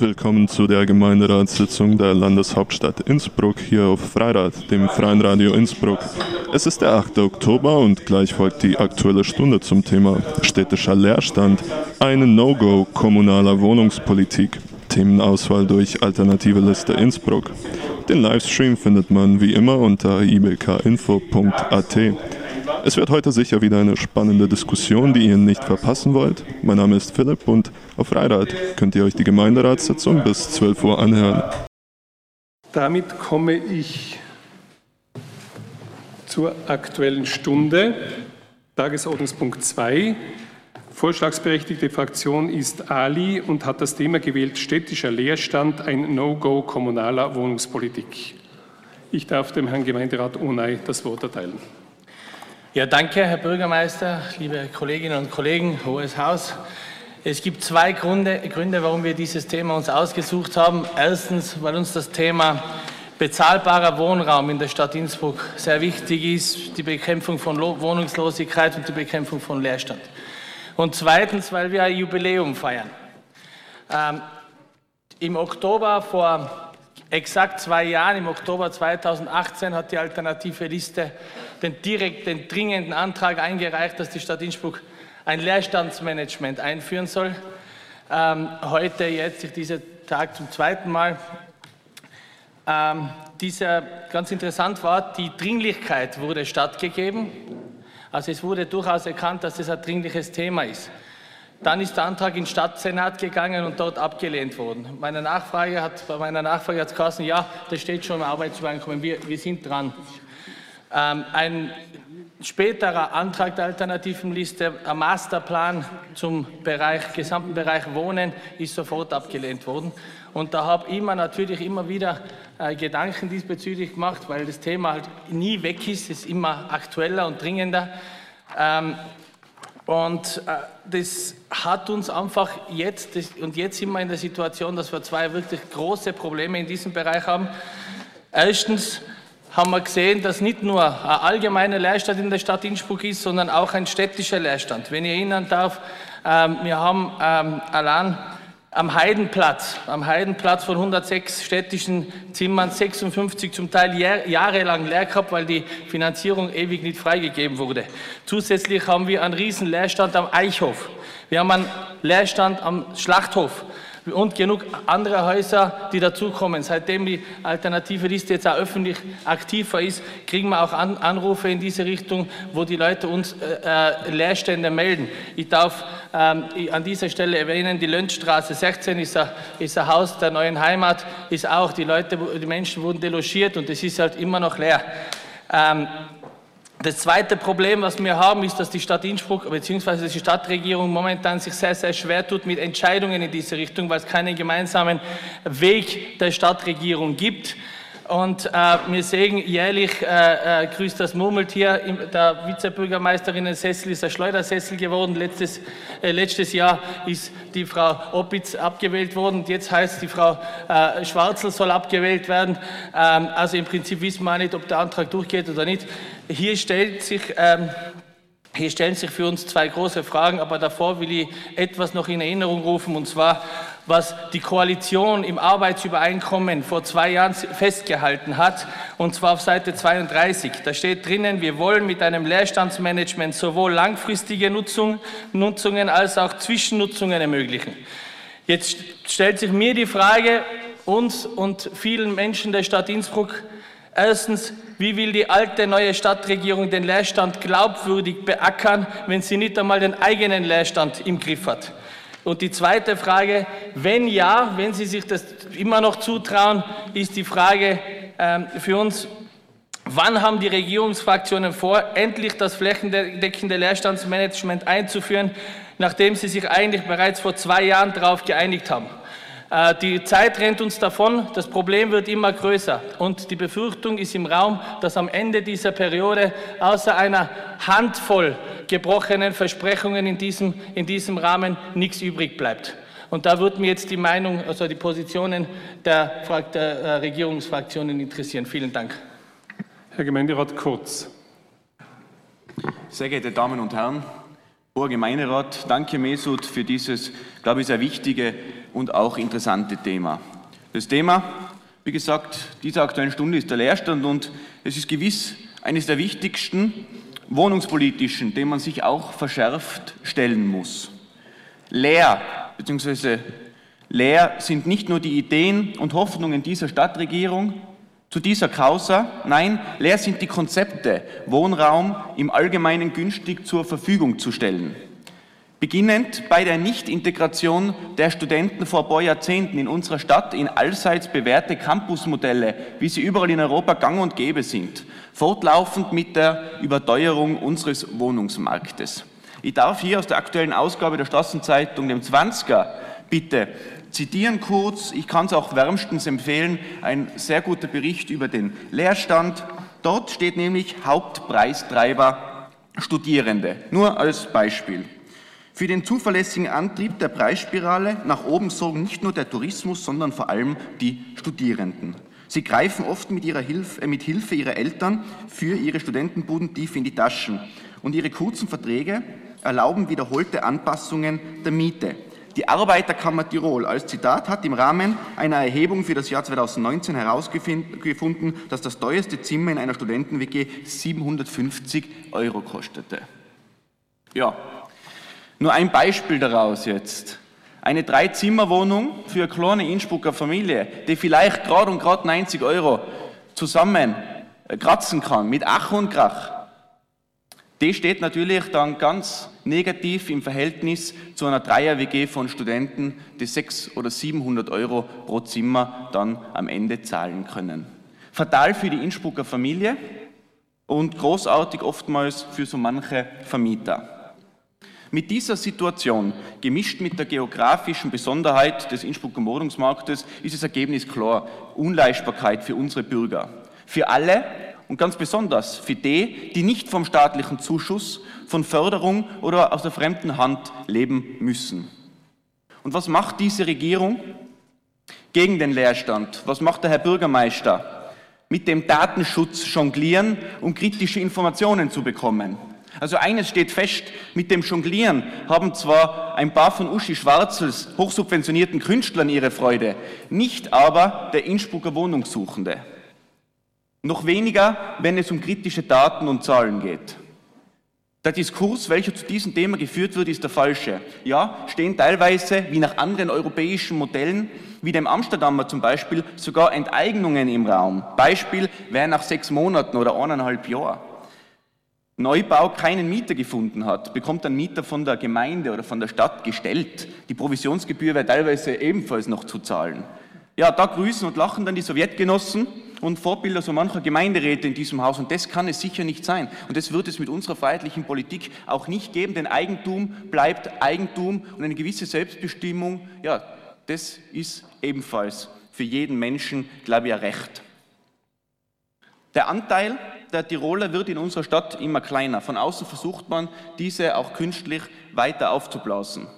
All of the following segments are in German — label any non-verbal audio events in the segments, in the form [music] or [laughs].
Willkommen zu der Gemeinderatssitzung der Landeshauptstadt Innsbruck hier auf Freirad, dem Freien Radio Innsbruck. Es ist der 8. Oktober und gleich folgt die aktuelle Stunde zum Thema städtischer Leerstand, eine No-Go kommunaler Wohnungspolitik, Themenauswahl durch Alternative Liste Innsbruck. Den Livestream findet man wie immer unter ibkinfo.at. Es wird heute sicher wieder eine spannende Diskussion, die ihr nicht verpassen wollt. Mein Name ist Philipp und auf Freirad könnt ihr euch die Gemeinderatssitzung bis 12 Uhr anhören. Damit komme ich zur Aktuellen Stunde. Tagesordnungspunkt 2. Vorschlagsberechtigte Fraktion ist Ali und hat das Thema gewählt städtischer Leerstand, ein No-Go kommunaler Wohnungspolitik. Ich darf dem Herrn Gemeinderat Onay das Wort erteilen. Ja, danke, Herr Bürgermeister, liebe Kolleginnen und Kollegen, Hohes Haus. Es gibt zwei Gründe, Gründe, warum wir dieses Thema uns ausgesucht haben. Erstens, weil uns das Thema bezahlbarer Wohnraum in der Stadt Innsbruck sehr wichtig ist, die Bekämpfung von Wohnungslosigkeit und die Bekämpfung von Leerstand. Und zweitens, weil wir ein Jubiläum feiern. Ähm, Im Oktober vor exakt zwei Jahren, im Oktober 2018, hat die alternative Liste den direkt, den dringenden Antrag eingereicht, dass die Stadt Innsbruck ein Leerstandsmanagement einführen soll. Ähm, heute, jetzt, dieser Tag zum zweiten Mal. Ähm, dieser, ganz interessant war, die Dringlichkeit wurde stattgegeben. Also es wurde durchaus erkannt, dass es ein dringliches Thema ist. Dann ist der Antrag in Stadtsenat gegangen und dort abgelehnt worden. Meine Nachfrage hat, bei meiner Nachfrage hat es geheißen, ja, das steht schon im Arbeitsübereinkommen, wir, wir sind dran. Ähm, ein späterer Antrag der alternativen Liste, ein Masterplan zum Bereich, gesamten Bereich Wohnen, ist sofort abgelehnt worden. Und da habe ich mir natürlich immer wieder äh, Gedanken diesbezüglich gemacht, weil das Thema halt nie weg ist, es ist immer aktueller und dringender. Ähm, und äh, das hat uns einfach jetzt, das, und jetzt sind wir in der Situation, dass wir zwei wirklich große Probleme in diesem Bereich haben. Erstens haben wir gesehen, dass nicht nur ein allgemeiner Leerstand in der Stadt Innsbruck ist, sondern auch ein städtischer Leerstand. Wenn ich erinnern darf, ähm, wir haben ähm, allein am Heidenplatz, am Heidenplatz von 106 städtischen Zimmern 56 zum Teil jahrelang leer gehabt, weil die Finanzierung ewig nicht freigegeben wurde. Zusätzlich haben wir einen riesen Leerstand am Eichhof. Wir haben einen Leerstand am Schlachthof und genug andere Häuser, die dazukommen. Seitdem die alternative Liste jetzt auch öffentlich aktiver ist, kriegen wir auch An Anrufe in diese Richtung, wo die Leute uns äh, äh Leerstände melden. Ich darf ähm, an dieser Stelle erwähnen, die Lönzstraße 16 ist ein, ist ein Haus der neuen Heimat, ist auch, die Leute, die Menschen wurden delogiert und es ist halt immer noch leer. Ähm, das zweite Problem, was wir haben, ist, dass die Stadt Innsbruck bzw. die Stadtregierung momentan sich sehr, sehr schwer tut mit Entscheidungen in diese Richtung, weil es keinen gemeinsamen Weg der Stadtregierung gibt. Und äh, wir sehen jährlich, äh, äh, grüßt das Murmeltier, der Vizebürgermeisterinnen-Sessel ist ein Schleudersessel geworden. Letztes, äh, letztes Jahr ist die Frau Opitz abgewählt worden. Jetzt heißt die Frau äh, Schwarzel soll abgewählt werden. Ähm, also im Prinzip wissen wir nicht, ob der Antrag durchgeht oder nicht. Hier stellt sich... Ähm, hier stellen sich für uns zwei große Fragen, aber davor will ich etwas noch in Erinnerung rufen, und zwar was die Koalition im Arbeitsübereinkommen vor zwei Jahren festgehalten hat, und zwar auf Seite 32. Da steht drinnen, wir wollen mit einem Leerstandsmanagement sowohl langfristige Nutzung, Nutzungen als auch Zwischennutzungen ermöglichen. Jetzt stellt sich mir die Frage, uns und vielen Menschen der Stadt Innsbruck, Erstens, wie will die alte neue Stadtregierung den Leerstand glaubwürdig beackern, wenn sie nicht einmal den eigenen Leerstand im Griff hat? Und die zweite Frage, wenn ja, wenn Sie sich das immer noch zutrauen, ist die Frage ähm, für uns, wann haben die Regierungsfraktionen vor, endlich das flächendeckende Leerstandsmanagement einzuführen, nachdem sie sich eigentlich bereits vor zwei Jahren darauf geeinigt haben? Äh, die Zeit rennt uns davon, das Problem wird immer größer und die Befürchtung ist im Raum, dass am Ende dieser Periode außer einer Handvoll gebrochenen Versprechungen in diesem, in diesem Rahmen nichts übrig bleibt. Und da würde mich jetzt die Meinung, also die Positionen der, der äh, Regierungsfraktionen interessieren. Vielen Dank. Herr Gemeinderat Kurz. Sehr geehrte Damen und Herren, Hoher Gemeinderat, danke Mesut für dieses, glaube ich, sehr wichtige und auch interessante Thema. Das Thema, wie gesagt, dieser Aktuellen Stunde ist der Leerstand und es ist gewiss eines der wichtigsten wohnungspolitischen, dem man sich auch verschärft stellen muss. Leer bzw. leer sind nicht nur die Ideen und Hoffnungen dieser Stadtregierung zu dieser Causa, nein, leer sind die Konzepte, Wohnraum im Allgemeinen günstig zur Verfügung zu stellen. Beginnend bei der Nichtintegration der Studenten vor ein paar Jahrzehnten in unserer Stadt in allseits bewährte Campusmodelle, wie sie überall in Europa gang und gäbe sind, fortlaufend mit der Überteuerung unseres Wohnungsmarktes. Ich darf hier aus der aktuellen Ausgabe der Straßenzeitung, dem 20er, bitte zitieren kurz, ich kann es auch wärmstens empfehlen, ein sehr guter Bericht über den Leerstand. Dort steht nämlich Hauptpreistreiber Studierende, nur als Beispiel. Für den zuverlässigen Antrieb der Preisspirale nach oben sorgen nicht nur der Tourismus, sondern vor allem die Studierenden. Sie greifen oft mit, ihrer Hilfe, äh, mit Hilfe ihrer Eltern für ihre Studentenbuden tief in die Taschen. Und ihre kurzen Verträge erlauben wiederholte Anpassungen der Miete. Die Arbeiterkammer Tirol als Zitat hat im Rahmen einer Erhebung für das Jahr 2019 herausgefunden, dass das teuerste Zimmer in einer Studenten-WG 750 Euro kostete. Ja, nur ein Beispiel daraus jetzt. Eine Dreizimmerwohnung für eine kleine Innsbrucker Familie, die vielleicht gerade und gerade 90 Euro zusammen äh, kratzen kann, mit Ach und Krach. Die steht natürlich dann ganz negativ im Verhältnis zu einer Dreier-WG von Studenten, die 600 oder 700 Euro pro Zimmer dann am Ende zahlen können. Fatal für die Innsbrucker Familie und großartig oftmals für so manche Vermieter. Mit dieser Situation, gemischt mit der geografischen Besonderheit des Innsbrucker Wohnungsmarktes, ist das Ergebnis klar. Unleistbarkeit für unsere Bürger. Für alle und ganz besonders für die, die nicht vom staatlichen Zuschuss, von Förderung oder aus der fremden Hand leben müssen. Und was macht diese Regierung gegen den Leerstand? Was macht der Herr Bürgermeister? Mit dem Datenschutz jonglieren, um kritische Informationen zu bekommen. Also eines steht fest, mit dem Jonglieren haben zwar ein paar von Uschi Schwarzels hochsubventionierten Künstlern ihre Freude, nicht aber der Innsbrucker Wohnungssuchende. Noch weniger, wenn es um kritische Daten und Zahlen geht. Der Diskurs, welcher zu diesem Thema geführt wird, ist der falsche. Ja, stehen teilweise, wie nach anderen europäischen Modellen, wie dem Amsterdamer zum Beispiel, sogar Enteignungen im Raum. Beispiel, wer nach sechs Monaten oder eineinhalb Jahren Neubau keinen Mieter gefunden hat, bekommt ein Mieter von der Gemeinde oder von der Stadt gestellt. Die Provisionsgebühr wäre teilweise ebenfalls noch zu zahlen. Ja, da grüßen und lachen dann die Sowjetgenossen und Vorbilder so mancher Gemeinderäte in diesem Haus. Und das kann es sicher nicht sein. Und das wird es mit unserer freiheitlichen Politik auch nicht geben, denn Eigentum bleibt Eigentum und eine gewisse Selbstbestimmung, ja, das ist ebenfalls für jeden Menschen, glaube ich, ein Recht. Der Anteil der Tiroler wird in unserer Stadt immer kleiner. Von außen versucht man, diese auch künstlich weiter aufzublasen.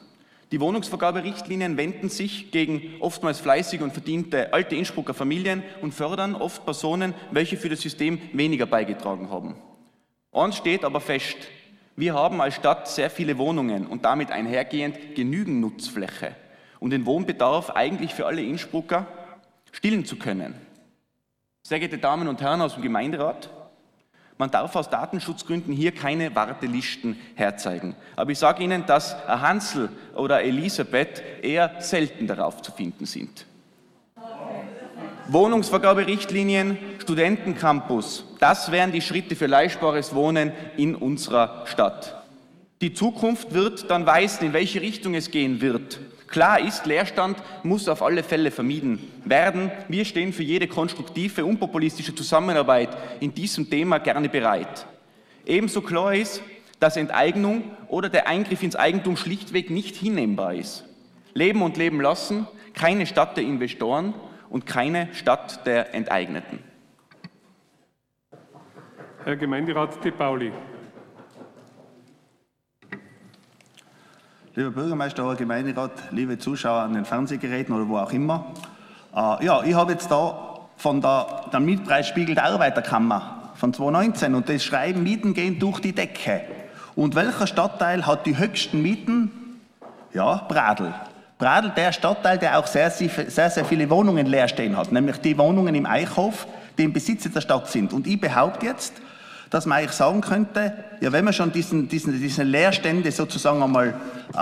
Die Wohnungsvergaberichtlinien wenden sich gegen oftmals fleißige und verdiente alte Innsbrucker Familien und fördern oft Personen, welche für das System weniger beigetragen haben. Eins steht aber fest, wir haben als Stadt sehr viele Wohnungen und damit einhergehend genügend Nutzfläche, um den Wohnbedarf eigentlich für alle Innsbrucker stillen zu können. Sehr geehrte Damen und Herren aus dem Gemeinderat, man darf aus Datenschutzgründen hier keine Wartelisten herzeigen. Aber ich sage Ihnen, dass Hansel oder Elisabeth eher selten darauf zu finden sind. Wohnungsvergaberichtlinien, Studentencampus, das wären die Schritte für leistbares Wohnen in unserer Stadt. Die Zukunft wird dann weisen, in welche Richtung es gehen wird. Klar ist, Leerstand muss auf alle Fälle vermieden werden. Wir stehen für jede konstruktive, unpopulistische Zusammenarbeit in diesem Thema gerne bereit. Ebenso klar ist, dass Enteignung oder der Eingriff ins Eigentum schlichtweg nicht hinnehmbar ist. Leben und leben lassen, keine Stadt der Investoren und keine Stadt der Enteigneten. Herr Gemeinderat De Pauli. Lieber Bürgermeister, lieber Gemeinderat, liebe Zuschauer an den Fernsehgeräten oder wo auch immer. Äh, ja, ich habe jetzt da von der, der Mietpreisspiegel der Arbeiterkammer von 2019 und das Schreiben, Mieten gehen durch die Decke. Und welcher Stadtteil hat die höchsten Mieten? Ja, Bradl. Pradel der Stadtteil, der auch sehr, sehr, sehr viele Wohnungen leer stehen hat, nämlich die Wohnungen im Eichhof, die im Besitz der Stadt sind. Und ich behaupte jetzt, dass man eigentlich sagen könnte, ja, wenn man schon diesen, diesen, diese Leerstände sozusagen einmal äh,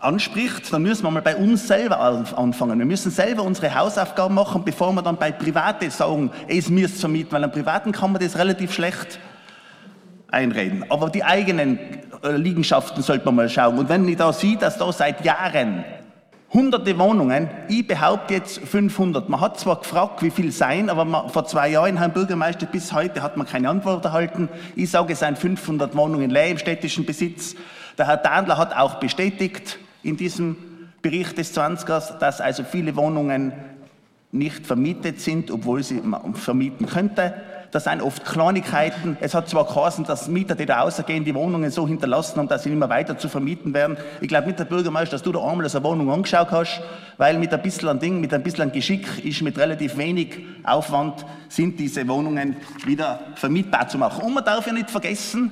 anspricht, dann müssen wir mal bei uns selber anfangen. Wir müssen selber unsere Hausaufgaben machen, bevor wir dann bei Privaten sagen, es müsst vermieten, weil am Privaten kann man das relativ schlecht einreden. Aber die eigenen äh, Liegenschaften sollte man mal schauen. Und wenn ich da sehe, dass da seit Jahren hunderte Wohnungen, ich behaupte jetzt 500. Man hat zwar gefragt, wie viel sein, aber man, vor zwei Jahren, Herrn Bürgermeister, bis heute hat man keine Antwort erhalten. Ich sage, es seien 500 Wohnungen leer im städtischen Besitz. Der Herr Dandler hat auch bestätigt in diesem Bericht des 20ers, dass also viele Wohnungen nicht vermietet sind, obwohl sie vermieten könnte. Das sind oft Kleinigkeiten. Es hat zwar geheißen, dass Mieter, die da rausgehen, die Wohnungen so hinterlassen haben, dass sie nicht mehr weiter zu vermieten werden. Ich glaube nicht, der Bürgermeister, dass du da einmal so eine Wohnung angeschaut hast, weil mit ein bisschen Ding, mit ein bisschen Geschick ist mit relativ wenig Aufwand sind diese Wohnungen wieder vermietbar zu machen. Und man darf ja nicht vergessen,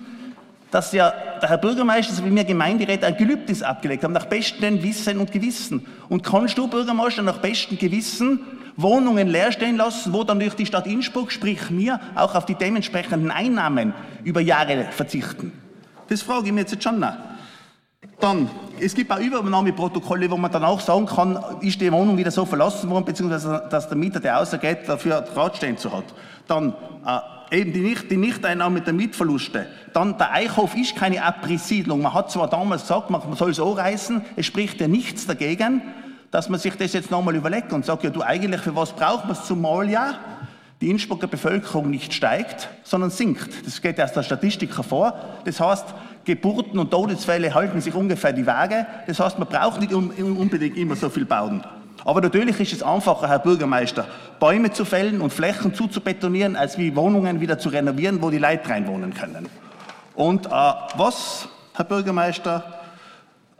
dass ja der Herr Bürgermeister sowie mir Gemeinderat ein Gelübnis abgelegt haben, nach bestem Wissen und Gewissen. Und kannst du, Bürgermeister, nach bestem Gewissen Wohnungen leer stehen lassen, wo dann durch die Stadt Innsbruck, sprich mir, auch auf die dementsprechenden Einnahmen über Jahre verzichten? Das frage ich mir jetzt schon nach. Dann, es gibt auch Übernahmeprotokolle, wo man dann auch sagen kann, ist die Wohnung wieder so verlassen worden, beziehungsweise dass der Mieter, der außergeht, dafür Draht stehen zu hat. Dann äh, eben die, Nicht die Nichteinnahme der Mietverluste. Dann der Eichhof ist keine Abrisssiedlung. Man hat zwar damals gesagt, man soll es auch reißen, es spricht ja nichts dagegen, dass man sich das jetzt nochmal überlegt und sagt, ja du eigentlich, für was braucht man es zumal ja? Die Innsbrucker Bevölkerung nicht steigt, sondern sinkt. Das geht aus der Statistik hervor. Das heißt, Geburten und Todesfälle halten sich ungefähr die Waage. Das heißt, man braucht nicht unbedingt immer so viel bauen. Aber natürlich ist es einfacher, Herr Bürgermeister, Bäume zu fällen und Flächen zuzubetonieren, als wie Wohnungen wieder zu renovieren, wo die Leute reinwohnen können. Und äh, was, Herr Bürgermeister,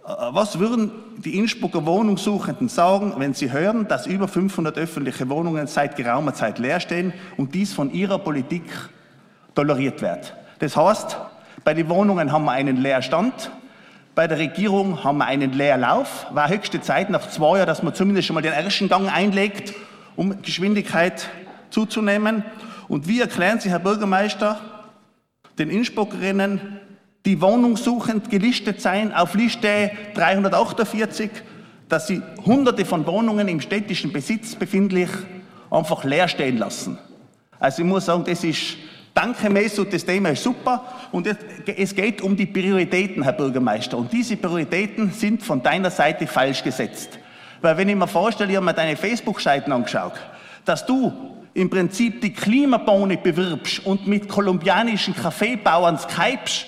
was würden die Innsbrucker Wohnungssuchenden sagen, wenn sie hören, dass über 500 öffentliche Wohnungen seit geraumer Zeit leer stehen und dies von ihrer Politik toleriert wird? Das heißt, bei den Wohnungen haben wir einen Leerstand. Bei der Regierung haben wir einen Leerlauf. War höchste Zeit nach zwei Jahren, dass man zumindest schon mal den ersten Gang einlegt, um Geschwindigkeit zuzunehmen. Und wie erklären Sie, Herr Bürgermeister, den Innsbruckerinnen, die wohnungssuchend gelistet seien auf Liste 348, dass sie hunderte von Wohnungen im städtischen Besitz befindlich einfach leer stehen lassen. Also ich muss sagen, das ist Danke, Mesut, das Thema ist super. Und es geht um die Prioritäten, Herr Bürgermeister. Und diese Prioritäten sind von deiner Seite falsch gesetzt. Weil wenn ich mir vorstelle, ich habe mir deine Facebook-Seiten angeschaut, dass du im Prinzip die Klimabohne bewirbst und mit kolumbianischen Kaffeebauern skypst,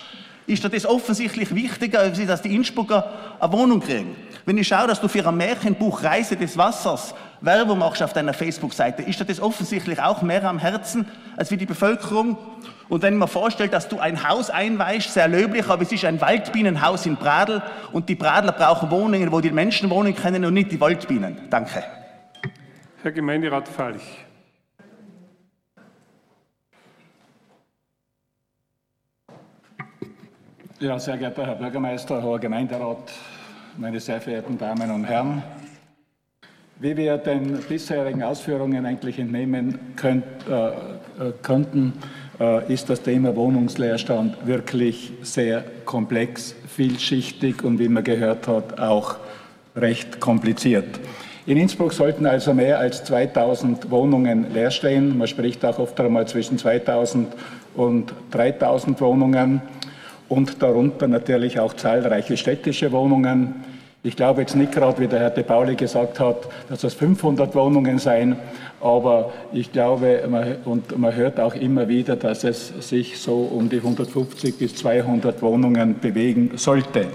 ist dir das offensichtlich wichtiger, dass die Innsbrucker eine Wohnung kriegen. Wenn ich schaue, dass du für ein Märchenbuch Reise des Wassers Werbung machst auf deiner Facebook-Seite, ist dir das offensichtlich auch mehr am Herzen als wie die Bevölkerung. Und wenn man vorstellt, dass du ein Haus einweist, sehr löblich, aber es ist ein Waldbienenhaus in Pradl und die Pradler brauchen Wohnungen, wo die Menschen wohnen können und nicht die Waldbienen. Danke. Herr Gemeinderat Falch. Ja, sehr geehrter Herr Bürgermeister, Herr Gemeinderat, meine sehr verehrten Damen und Herren. Wie wir den bisherigen Ausführungen eigentlich entnehmen könnt, äh, äh, könnten, äh, ist das Thema Wohnungsleerstand wirklich sehr komplex, vielschichtig und wie man gehört hat, auch recht kompliziert. In Innsbruck sollten also mehr als 2000 Wohnungen leer stehen. Man spricht auch oft einmal zwischen 2000 und 3000 Wohnungen und darunter natürlich auch zahlreiche städtische Wohnungen. Ich glaube jetzt nicht gerade, wie der Herr De Pauli gesagt hat, dass das 500 Wohnungen seien, aber ich glaube, man, und man hört auch immer wieder, dass es sich so um die 150 bis 200 Wohnungen bewegen sollte.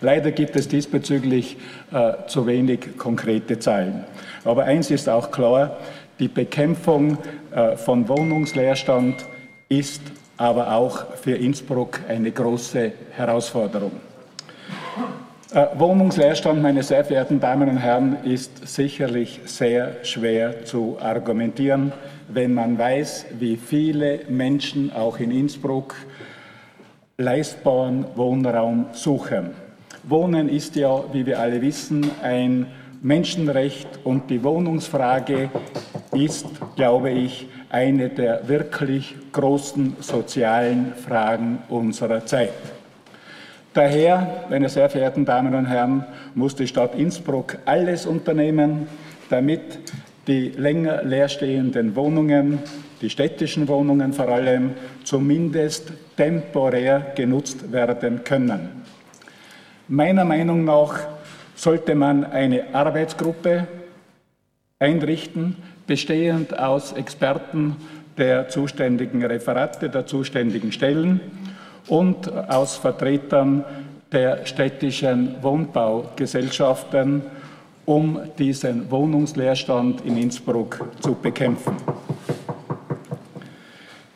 Leider gibt es diesbezüglich äh, zu wenig konkrete Zahlen. Aber eins ist auch klar, die Bekämpfung äh, von Wohnungsleerstand ist aber auch für Innsbruck eine große Herausforderung. Äh, Wohnungsleerstand, meine sehr verehrten Damen und Herren, ist sicherlich sehr schwer zu argumentieren, wenn man weiß, wie viele Menschen auch in Innsbruck leistbaren Wohnraum suchen. Wohnen ist ja, wie wir alle wissen, ein Menschenrecht und die Wohnungsfrage ist, glaube ich, eine der wirklich großen sozialen Fragen unserer Zeit. Daher, meine sehr verehrten Damen und Herren, muss die Stadt Innsbruck alles unternehmen, damit die länger leerstehenden Wohnungen, die städtischen Wohnungen vor allem, zumindest temporär genutzt werden können. Meiner Meinung nach sollte man eine Arbeitsgruppe einrichten, bestehend aus Experten der zuständigen Referate, der zuständigen Stellen und aus Vertretern der städtischen Wohnbaugesellschaften, um diesen Wohnungsleerstand in Innsbruck zu bekämpfen.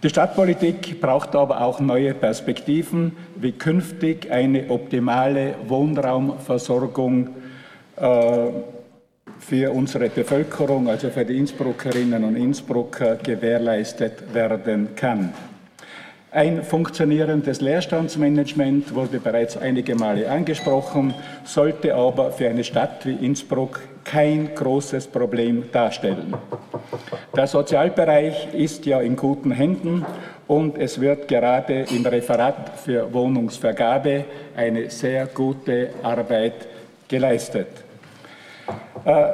Die Stadtpolitik braucht aber auch neue Perspektiven, wie künftig eine optimale Wohnraumversorgung äh, für unsere Bevölkerung, also für die Innsbruckerinnen und Innsbrucker, gewährleistet werden kann. Ein funktionierendes Leerstandsmanagement wurde bereits einige Male angesprochen, sollte aber für eine Stadt wie Innsbruck kein großes Problem darstellen. Der Sozialbereich ist ja in guten Händen und es wird gerade im Referat für Wohnungsvergabe eine sehr gute Arbeit geleistet. Äh,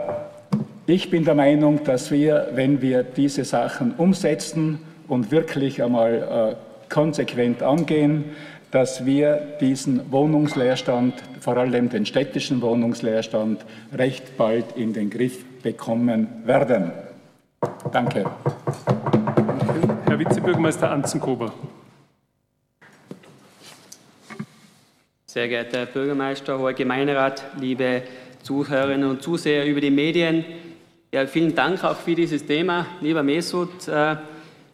ich bin der Meinung, dass wir, wenn wir diese Sachen umsetzen und wirklich einmal äh, konsequent angehen, dass wir diesen Wohnungsleerstand, vor allem den städtischen Wohnungsleerstand, recht bald in den Griff bekommen werden. Danke. Herr Vizebürgermeister Anzengruber. Sehr geehrter Herr Bürgermeister, hoher Gemeinderat, liebe Zuhörerinnen und Zuseher über die Medien. Ja, vielen Dank auch für dieses Thema. Lieber Mesut, äh,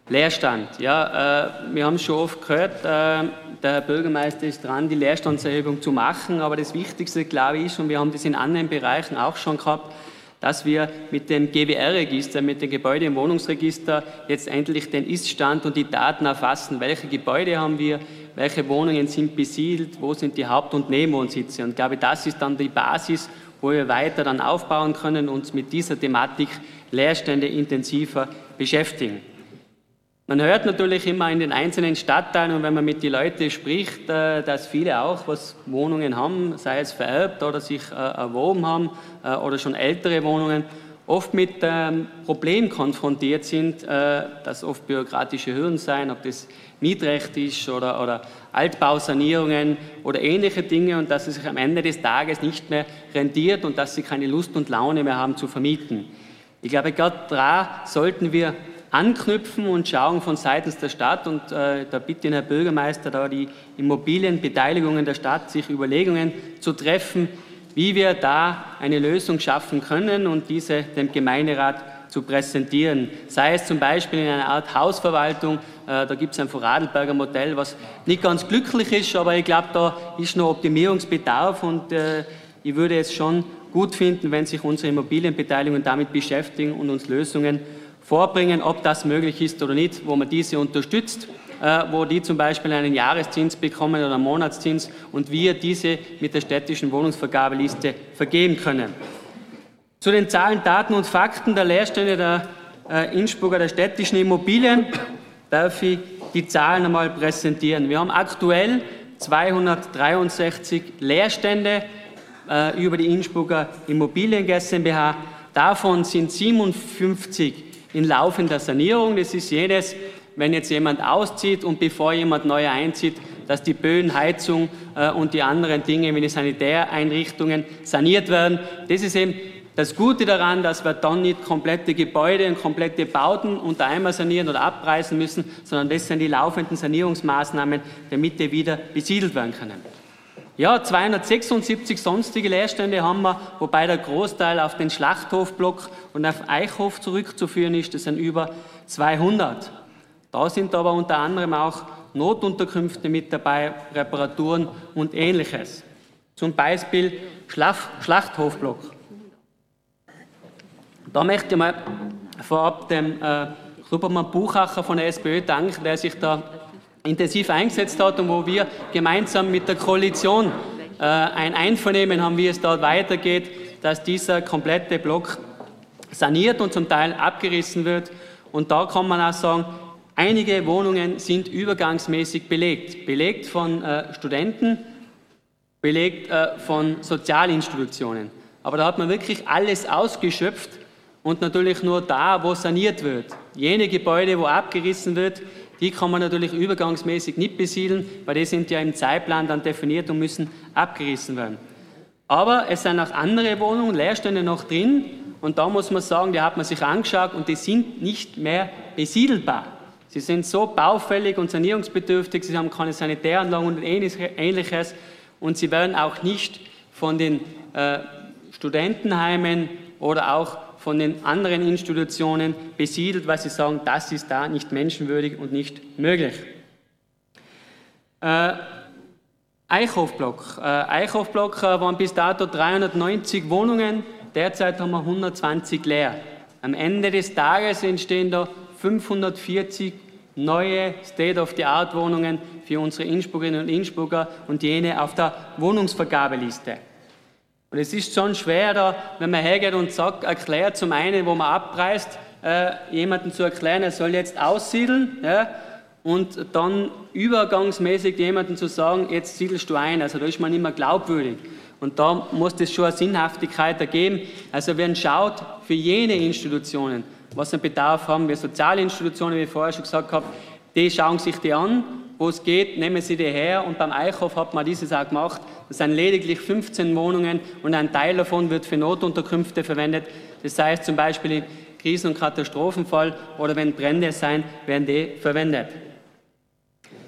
Leerstand. Ja, äh, wir haben es schon oft gehört, äh, der Bürgermeister ist dran, die Leerstandserhebung zu machen. Aber das Wichtigste, glaube ich, ist, und wir haben das in anderen Bereichen auch schon gehabt, dass wir mit dem GWR-Register, mit dem Gebäude- und Wohnungsregister jetzt endlich den Iststand und die Daten erfassen. Welche Gebäude haben wir? Welche Wohnungen sind besiedelt? Wo sind die Haupt- und Nebenwohnsitze? Und ich glaube, das ist dann die Basis, wo wir weiter dann aufbauen können, und uns mit dieser Thematik Leerstände intensiver beschäftigen. Man hört natürlich immer in den einzelnen Stadtteilen und wenn man mit den Leuten spricht, äh, dass viele auch was Wohnungen haben, sei es vererbt oder sich äh, erworben haben äh, oder schon ältere Wohnungen, oft mit ähm, Problemen konfrontiert sind, dass oft bürokratische Hürden sein, ob das Mietrecht ist oder, oder Altbausanierungen oder ähnliche Dinge und dass es sich am Ende des Tages nicht mehr rendiert und dass sie keine Lust und Laune mehr haben zu vermieten. Ich glaube, gerade da sollten wir anknüpfen und schauen von seitens der Stadt. Und äh, da bitte den Herr Bürgermeister, da die Immobilienbeteiligungen der Stadt sich Überlegungen zu treffen, wie wir da eine Lösung schaffen können und diese dem Gemeinderat zu präsentieren. Sei es zum Beispiel in einer Art Hausverwaltung, äh, da gibt es ein Vorarlberger Modell, was nicht ganz glücklich ist, aber ich glaube, da ist noch Optimierungsbedarf. Und äh, ich würde es schon gut finden, wenn sich unsere Immobilienbeteiligungen damit beschäftigen und uns Lösungen vorbringen, ob das möglich ist oder nicht, wo man diese unterstützt, äh, wo die zum Beispiel einen Jahreszins bekommen oder einen Monatszins und wir diese mit der städtischen Wohnungsvergabeliste vergeben können. Zu den Zahlen, Daten und Fakten der Leerstände der äh, Innsbrucker der städtischen Immobilien darf ich die Zahlen einmal präsentieren. Wir haben aktuell 263 Leerstände äh, über die Innsbrucker Immobilien GmbH. Davon sind 57 in laufender Sanierung. Das ist jedes, wenn jetzt jemand auszieht und bevor jemand neu einzieht, dass die Böen, Heizung äh, und die anderen Dinge wie die Sanitäreinrichtungen saniert werden. Das ist eben das Gute daran, dass wir dann nicht komplette Gebäude und komplette Bauten unter einmal sanieren oder abreißen müssen, sondern das sind die laufenden Sanierungsmaßnahmen, damit die wieder besiedelt werden können. Ja, 276 sonstige Leerstände haben wir, wobei der Großteil auf den Schlachthofblock und auf Eichhof zurückzuführen ist. Das sind über 200. Da sind aber unter anderem auch Notunterkünfte mit dabei, Reparaturen und ähnliches. Zum Beispiel Schlaf Schlachthofblock. Da möchte ich mal vorab dem äh, Supermann Buchacher von der SPÖ danken, der sich da intensiv eingesetzt hat und wo wir gemeinsam mit der Koalition äh, ein Einvernehmen haben, wie es dort weitergeht. dass dieser komplette Block saniert und zum Teil abgerissen wird. Und da kann man auch sagen, einige Wohnungen sind übergangsmäßig belegt. Belegt von äh, Studenten, belegt äh, von Sozialinstitutionen. Aber da hat man wirklich alles ausgeschöpft und natürlich nur da, wo saniert wird. Jene Gebäude, wo abgerissen wird, die kann man natürlich übergangsmäßig nicht besiedeln, weil die sind ja im Zeitplan dann definiert und müssen abgerissen werden. Aber es sind auch andere Wohnungen, Leerstände noch drin und da muss man sagen, die hat man sich angeschaut und die sind nicht mehr besiedelbar. Sie sind so baufällig und sanierungsbedürftig, sie haben keine Sanitäranlagen und ähnliches und sie werden auch nicht von den äh, Studentenheimen oder auch von den anderen Institutionen besiedelt, weil sie sagen, das ist da nicht menschenwürdig und nicht möglich. Äh, Eichhofblock. Äh, Eichhofblock äh, waren bis dato 390 Wohnungen, derzeit haben wir 120 leer. Am Ende des Tages entstehen da 540 neue State-of-the-Art-Wohnungen für unsere Innsbruckerinnen und Innsbrucker und jene auf der Wohnungsvergabeliste. Und es ist schon schwer, da, wenn man hergeht und sagt, erklärt zum einen, wo man abpreist, äh, jemanden zu erklären, er soll jetzt aussiedeln, ja, und dann übergangsmäßig jemanden zu sagen, jetzt siedelst du ein. Also da ist man immer glaubwürdig. Und da muss es schon eine Sinnhaftigkeit ergeben. Also wenn schaut für jene Institutionen, was einen Bedarf haben, wir Sozialinstitutionen, wie ich vorher schon gesagt habe, die schauen sich die an, wo es geht, nehmen sie die her und beim Eichhof hat man dieses auch gemacht. Das sind lediglich 15 Wohnungen und ein Teil davon wird für Notunterkünfte verwendet. Das heißt zum Beispiel im Krisen- und Katastrophenfall oder wenn Brände sein, werden die verwendet.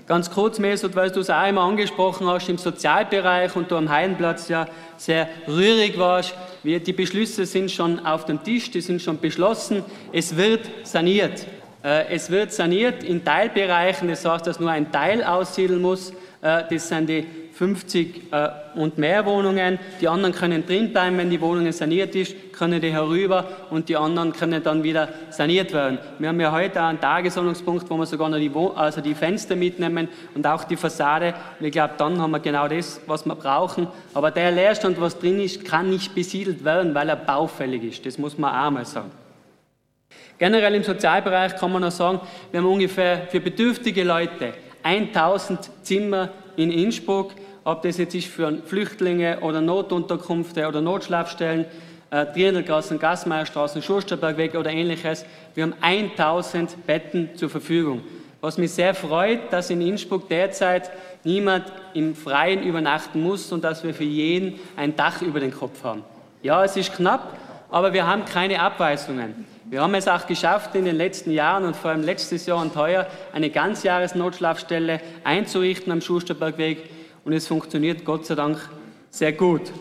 Ganz kurz, Mesut, weil du es auch immer angesprochen hast, im Sozialbereich und du am Heidenplatz ja sehr rührig warst. Die Beschlüsse sind schon auf dem Tisch, die sind schon beschlossen. Es wird saniert. Äh, es wird saniert in Teilbereichen, das heißt, dass nur ein Teil aussiedeln muss. Äh, das sind die 50 äh, und mehr Wohnungen. Die anderen können drin bleiben, wenn die Wohnung saniert ist, können die herüber und die anderen können dann wieder saniert werden. Wir haben ja heute auch einen Tagesordnungspunkt, wo wir sogar noch die, also die Fenster mitnehmen und auch die Fassade. Und ich glaube, dann haben wir genau das, was wir brauchen. Aber der Leerstand, was drin ist, kann nicht besiedelt werden, weil er baufällig ist. Das muss man auch mal sagen. Generell im Sozialbereich kann man noch sagen, wir haben ungefähr für bedürftige Leute 1000 Zimmer in Innsbruck ob das jetzt ist für Flüchtlinge oder Notunterkünfte oder Notschlafstellen, äh, Triendelgassen, Gassmeierstraßen, Schusterbergweg oder ähnliches. Wir haben 1000 Betten zur Verfügung. Was mich sehr freut, dass in Innsbruck derzeit niemand im Freien übernachten muss und dass wir für jeden ein Dach über den Kopf haben. Ja, es ist knapp, aber wir haben keine Abweisungen. Wir haben es auch geschafft, in den letzten Jahren und vor allem letztes Jahr und heuer eine Ganzjahresnotschlafstelle einzurichten am Schusterbergweg und es funktioniert Gott sei Dank sehr gut.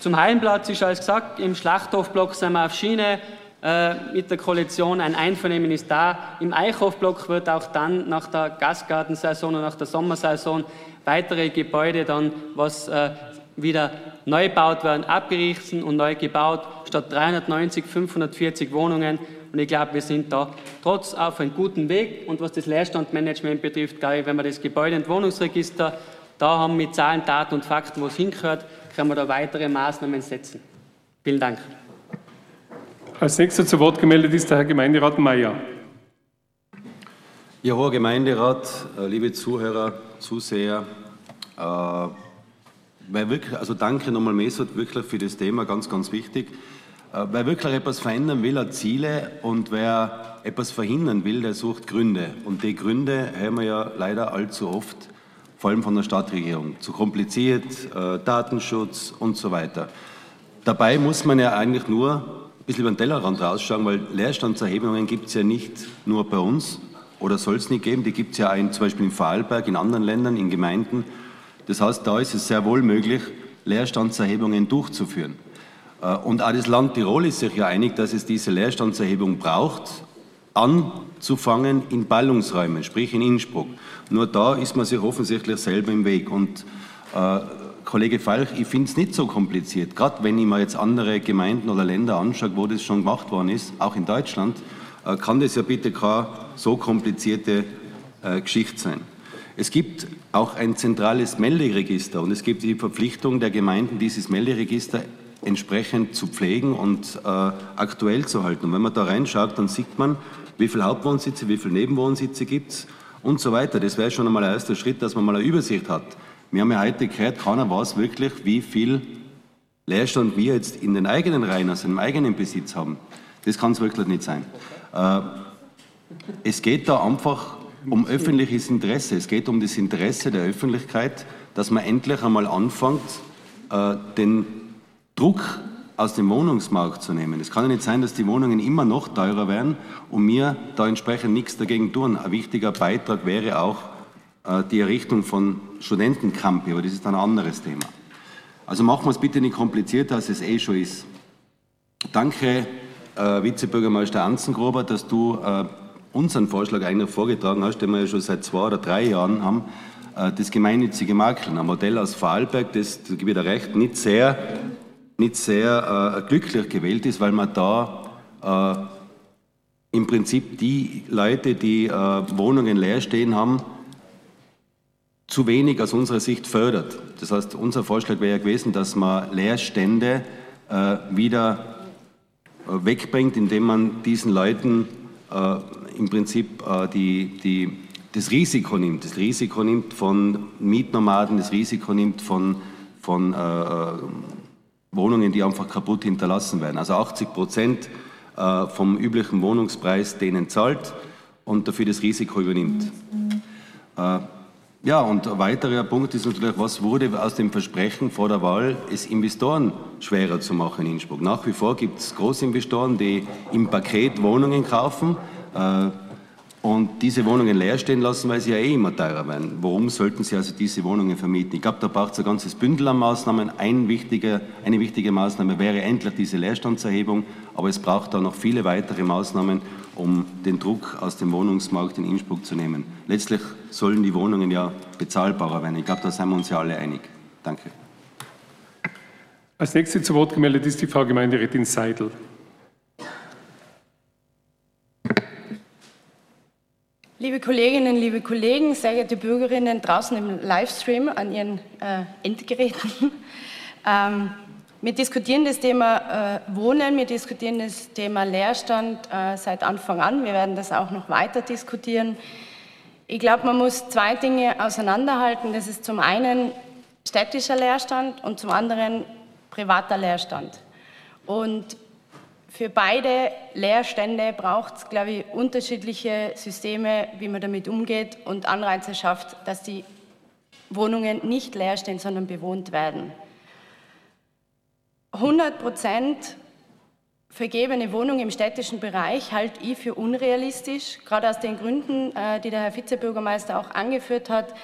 Zum Heilenplatz ist alles gesagt, im Schlachthofblock sind wir auf Schiene äh, mit der Koalition, ein Einvernehmen ist da. Im Eichhofblock wird auch dann nach der Gastgartensaison und nach der Sommersaison weitere Gebäude dann, was äh, wieder neu gebaut werden, abgerichtet und neu gebaut, statt 390, 540 Wohnungen und ich glaube, wir sind da trotz auf einem guten Weg. Und was das Leerstandmanagement betrifft, glaube ich, wenn wir das Gebäude- und Wohnungsregister da haben mit Zahlen, Daten und Fakten, wo es hingehört, können wir da weitere Maßnahmen setzen. Vielen Dank. Als nächster zu Wort gemeldet ist der Herr Gemeinderat Mayer. Ja, hoher Gemeinderat, äh, liebe Zuhörer, Zuseher, äh, wirklich, also danke nochmal Mesut wirklich für das Thema, ganz, ganz wichtig. Äh, wer wirklich etwas verändern will, hat Ziele und wer etwas verhindern will, der sucht Gründe. Und die Gründe haben wir ja leider allzu oft, vor allem von der Stadtregierung. Zu kompliziert, äh, Datenschutz und so weiter. Dabei muss man ja eigentlich nur ein bisschen über den Tellerrand rausschauen, weil Leerstandserhebungen gibt es ja nicht nur bei uns oder soll es nicht geben. Die gibt es ja in, zum Beispiel in Vorarlberg, in anderen Ländern, in Gemeinden. Das heißt, da ist es sehr wohl möglich, Leerstandserhebungen durchzuführen. Äh, und auch das Land Tirol ist sich ja einig, dass es diese Leerstandserhebung braucht, anzufangen in Ballungsräumen, sprich in Innsbruck. Nur da ist man sich offensichtlich selber im Weg. Und äh, Kollege Falch, ich finde es nicht so kompliziert. Gerade wenn ich mir jetzt andere Gemeinden oder Länder anschaue, wo das schon gemacht worden ist, auch in Deutschland, äh, kann das ja bitte keine so komplizierte äh, Geschichte sein. Es gibt auch ein zentrales Melderegister und es gibt die Verpflichtung der Gemeinden, dieses Melderegister entsprechend zu pflegen und äh, aktuell zu halten. Und wenn man da reinschaut, dann sieht man, wie viele Hauptwohnsitze, wie viele Nebenwohnsitze gibt es und so weiter. Das wäre schon einmal ein erster Schritt, dass man mal eine Übersicht hat. Wir haben ja heute gehört, keiner weiß wirklich, wie viel Leerstand wir jetzt in den eigenen Reihen, also im eigenen Besitz haben. Das kann es wirklich nicht sein. Äh, es geht da einfach um öffentliches Interesse. Es geht um das Interesse der Öffentlichkeit, dass man endlich einmal anfängt, äh, den Druck aus dem Wohnungsmarkt zu nehmen. Es kann ja nicht sein, dass die Wohnungen immer noch teurer werden und wir da entsprechend nichts dagegen tun. Ein wichtiger Beitrag wäre auch äh, die Errichtung von Studentencampi, aber das ist ein anderes Thema. Also machen wir es bitte nicht komplizierter, als es eh schon ist. Danke, äh, Vizebürgermeister Anzengruber, dass du äh, unseren Vorschlag eigentlich vorgetragen hast, den wir ja schon seit zwei oder drei Jahren haben, äh, das gemeinnützige Maklen, ein Modell aus Vorarlberg, das, da gebe ich dir recht, nicht sehr nicht sehr äh, glücklich gewählt ist, weil man da äh, im Prinzip die Leute, die äh, Wohnungen leer stehen haben, zu wenig aus unserer Sicht fördert. Das heißt, unser Vorschlag wäre ja gewesen, dass man Leerstände äh, wieder äh, wegbringt, indem man diesen Leuten äh, im Prinzip die, die, das Risiko nimmt. Das Risiko nimmt von Mietnomaden, das Risiko nimmt von, von Wohnungen, die einfach kaputt hinterlassen werden. Also 80 Prozent äh, vom üblichen Wohnungspreis denen zahlt und dafür das Risiko übernimmt. Äh, ja, und ein weiterer Punkt ist natürlich, was wurde aus dem Versprechen vor der Wahl, es Investoren schwerer zu machen in Innsbruck. Nach wie vor gibt es Großinvestoren, die im Paket Wohnungen kaufen. Und diese Wohnungen leer stehen lassen, weil sie ja eh immer teurer werden. Warum sollten sie also diese Wohnungen vermieten? Ich glaube, da braucht es ein ganzes Bündel an Maßnahmen. Ein wichtiger, eine wichtige Maßnahme wäre endlich diese Leerstandserhebung, aber es braucht auch noch viele weitere Maßnahmen, um den Druck aus dem Wohnungsmarkt in Innsbruck zu nehmen. Letztlich sollen die Wohnungen ja bezahlbarer werden. Ich glaube, da sind wir uns ja alle einig. Danke. Als nächste zu Wort gemeldet ist die Frau Gemeinderätin Seidel. Liebe Kolleginnen, liebe Kollegen, sehr geehrte Bürgerinnen draußen im Livestream an Ihren äh, Endgeräten. [laughs] Ähm, wir diskutieren das Thema äh, Wohnen, wir diskutieren das Thema Leerstand äh, seit Anfang an. Wir werden das auch noch weiter diskutieren. Ich glaube, man muss zwei Dinge auseinanderhalten. Das ist zum einen städtischer Leerstand und zum anderen privater Leerstand. Und für beide Leerstände braucht es, glaube ich, unterschiedliche Systeme, wie man damit umgeht und Anreize schafft, dass die Wohnungen nicht leer stehen, sondern bewohnt werden. 100 Prozent vergebene Wohnungen im städtischen Bereich halte ich für unrealistisch, gerade aus den Gründen, äh, die der Herr Vizebürgermeister auch angeführt hat.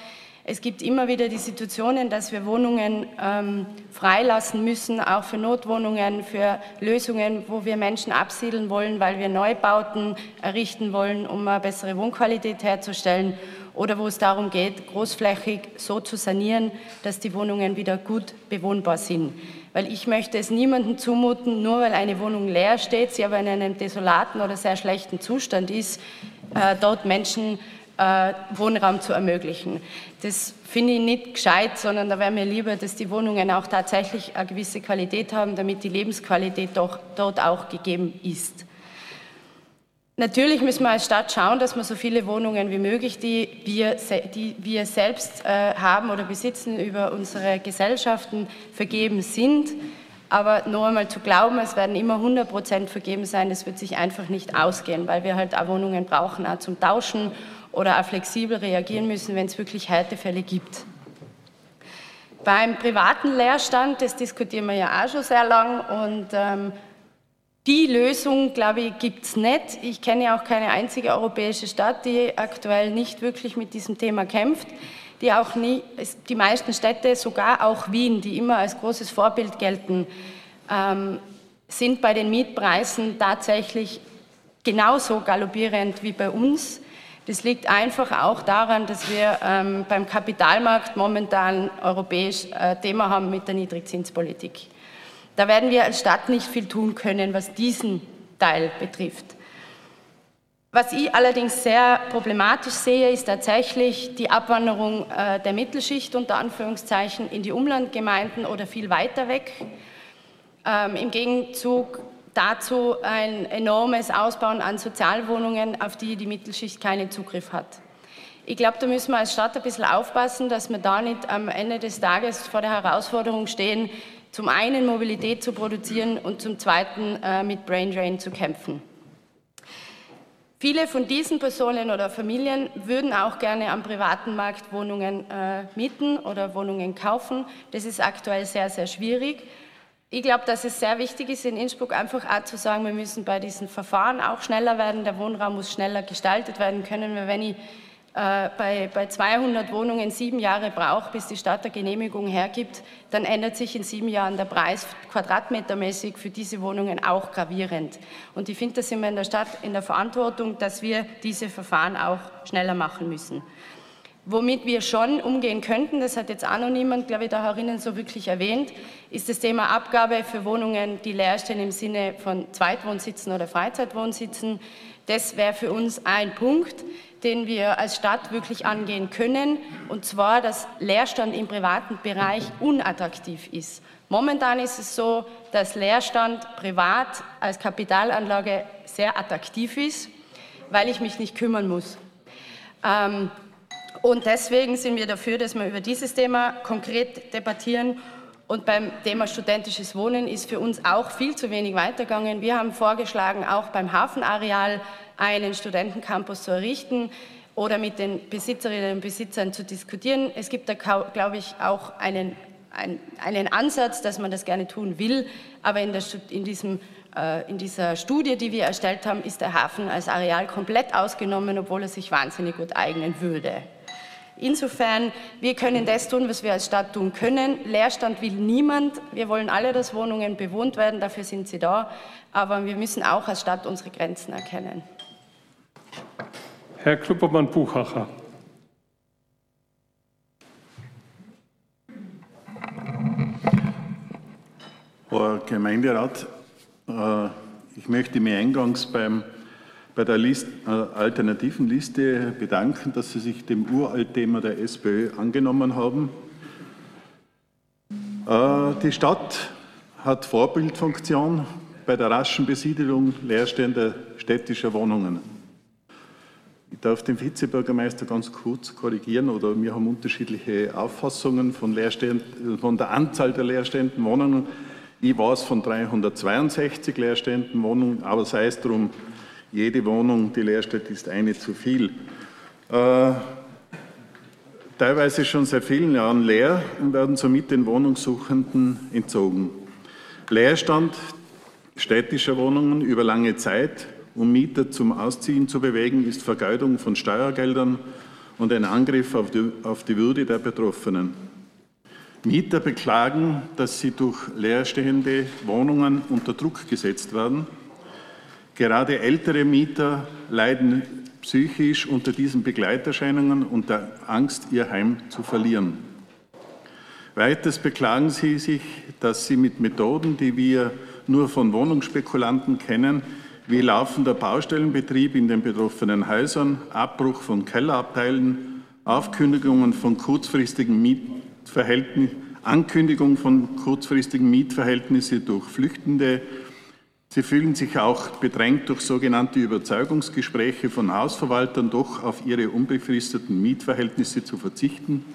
Es gibt immer wieder die Situationen, dass wir Wohnungen ähm, freilassen müssen, auch für Notwohnungen, für Lösungen, wo wir Menschen absiedeln wollen, weil wir Neubauten errichten wollen, um eine bessere Wohnqualität herzustellen oder wo es darum geht, großflächig so zu sanieren, dass die Wohnungen wieder gut bewohnbar sind. Weil ich möchte es niemandem zumuten, nur weil eine Wohnung leer steht, sie aber in einem desolaten oder sehr schlechten Zustand ist, äh, dort Menschen äh, Wohnraum zu ermöglichen. Das finde ich nicht gescheit, sondern da wäre mir lieber, dass die Wohnungen auch tatsächlich eine gewisse Qualität haben, damit die Lebensqualität doch, dort auch gegeben ist. Natürlich müssen wir als Stadt schauen, dass wir so viele Wohnungen wie möglich, die wir, die wir selbst äh, haben oder besitzen, über unsere Gesellschaften vergeben sind. Aber nur einmal zu glauben, es werden immer 100 Prozent vergeben sein, das wird sich einfach nicht ausgehen, weil wir halt auch Wohnungen brauchen, auch zum Tauschen oder auch flexibel reagieren müssen, wenn es wirklich Härtefälle gibt. Beim privaten Leerstand, das diskutieren wir ja auch schon sehr lang und ähm, die Lösung, glaube ich, gibt es nicht. Ich kenne auch keine einzige europäische Stadt, die aktuell nicht wirklich mit diesem Thema kämpft. Die, auch nie, die meisten Städte, sogar auch Wien, die immer als großes Vorbild gelten, ähm, sind bei den Mietpreisen tatsächlich genauso galoppierend wie bei uns. Das liegt einfach auch daran, dass wir ähm, beim Kapitalmarkt momentan europäisch äh, Thema haben mit der Niedrigzinspolitik. Da werden wir als Stadt nicht viel tun können, was diesen Teil betrifft. Was ich allerdings sehr problematisch sehe, ist tatsächlich die Abwanderung äh, der Mittelschicht unter Anführungszeichen in die Umlandgemeinden oder viel weiter weg. Ähm, Im Gegenzug dazu ein enormes Ausbauen an Sozialwohnungen, auf die die Mittelschicht keinen Zugriff hat. Ich glaube, da müssen wir als Stadt ein bisschen aufpassen, dass wir da nicht am Ende des Tages vor der Herausforderung stehen, zum einen Mobilität zu produzieren und zum zweiten äh, mit Brain Drain zu kämpfen. Viele von diesen Personen oder Familien würden auch gerne am privaten Markt Wohnungen äh, mieten oder Wohnungen kaufen. Das ist aktuell sehr, sehr schwierig. Ich glaube, dass es sehr wichtig ist, in Innsbruck einfach auch zu sagen, wir müssen bei diesen Verfahren auch schneller werden. Der Wohnraum muss schneller gestaltet werden können. Wenn ich äh, bei, bei 200 Wohnungen sieben Jahre braucht, bis die Stadt eine Genehmigung hergibt, dann ändert sich in sieben Jahren der Preis quadratmetermäßig für diese Wohnungen auch gravierend. Und ich finde, da sind wir in der Stadt in der Verantwortung, dass wir diese Verfahren auch schneller machen müssen. Womit wir schon umgehen könnten, das hat jetzt auch noch niemand, glaube ich, da herinnen so wirklich erwähnt, ist das Thema Abgabe für Wohnungen, die leer stehen im Sinne von Zweitwohnsitzen oder Freizeitwohnsitzen. Das wäre für uns ein Punkt, den wir als Stadt wirklich angehen können, und zwar, dass Leerstand im privaten Bereich unattraktiv ist. Momentan ist es so, dass Leerstand privat als Kapitalanlage sehr attraktiv ist, weil ich mich nicht kümmern muss. Ähm, und deswegen sind wir dafür, dass wir über dieses Thema konkret debattieren. Und beim Thema studentisches Wohnen ist für uns auch viel zu wenig weitergegangen. Wir haben vorgeschlagen, auch beim Hafenareal einen Studentencampus zu errichten oder mit den Besitzerinnen und Besitzern zu diskutieren. Es gibt da, glaube ich, auch einen, einen, Ansatz, dass man das gerne tun will, aber in, der, in, diesem, äh, in dieser Studie, die wir erstellt haben, ist der Hafen als Areal komplett ausgenommen, obwohl er sich wahnsinnig gut eignen würde. Insofern, wir können das tun, was wir als Stadt tun können. Leerstand will niemand. Wir wollen alle, dass Wohnungen bewohnt werden, dafür sind sie da. Aber wir müssen auch als Stadt unsere Grenzen erkennen. Herr Kluppermann-Buchacher. Herr Gemeinderat, äh, ich möchte mich eingangs beim bei der List, äh, alternativen Liste bedanken, dass Sie sich dem Uraltthema der SPÖ angenommen haben. Äh, die Stadt hat Vorbildfunktion bei der raschen Besiedelung leerstehender städtischer Wohnungen. Ich darf den Vizebürgermeister ganz kurz korrigieren, oder wir haben unterschiedliche Auffassungen von, von der Anzahl der leerstehenden Wohnungen. Ich weiß von 362 leerstehenden Wohnungen, aber sei es drum, jede Wohnung, die leer steht, ist eine zu viel. Äh, teilweise schon seit vielen Jahren leer und werden somit den Wohnungssuchenden entzogen. Leerstand städtischer Wohnungen über lange Zeit, um Mieter zum Ausziehen zu bewegen, ist Vergeudung von Steuergeldern und ein Angriff auf die, auf die Würde der Betroffenen. Mieter beklagen, dass sie durch leerstehende Wohnungen unter Druck gesetzt werden Gerade ältere Mieter leiden psychisch unter diesen Begleiterscheinungen und der Angst, ihr Heim zu verlieren. Weiters beklagen sie sich, dass sie mit Methoden, die wir nur von Wohnungsspekulanten kennen, wie laufender Baustellenbetrieb in den betroffenen Häusern, Abbruch von Kellerabteilen, Aufkündigungen von kurzfristigen Mietverhältnissen, Ankündigung von kurzfristigen Mietverhältnissen durch Flüchtende Sie fühlen sich auch bedrängt durch sogenannte Überzeugungsgespräche von Hausverwaltern, doch auf ihre unbefristeten Mietverhältnisse zu verzichten.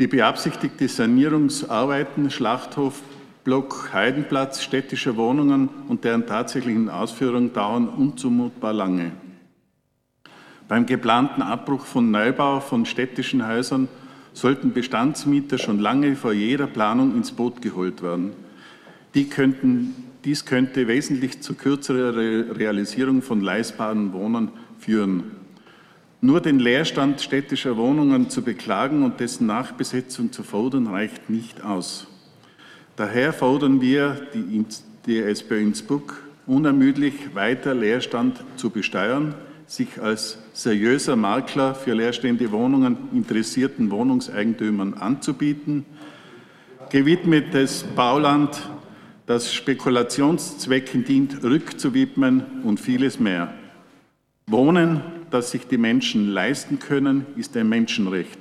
Die beabsichtigte Sanierungsarbeiten, Schlachthof, Block, Heidenplatz, städtische Wohnungen und deren tatsächlichen Ausführung dauern unzumutbar lange. Beim geplanten Abbruch von Neubau von städtischen Häusern sollten Bestandsmieter schon lange vor jeder Planung ins Boot geholt werden. Die könnten, dies könnte wesentlich zu kürzerer Realisierung von leistbaren Wohnungen führen. Nur den Leerstand städtischer Wohnungen zu beklagen und dessen Nachbesetzung zu fordern, reicht nicht aus. Daher fordern wir die, die SPÖ Innsbruck unermüdlich weiter Leerstand zu besteuern, sich als seriöser Makler für leerstehende Wohnungen interessierten Wohnungseigentümern anzubieten, gewidmetes Bauland das Spekulationszwecken dient, rückzuwidmen und vieles mehr. Wohnen, das sich die Menschen leisten können, ist ein Menschenrecht.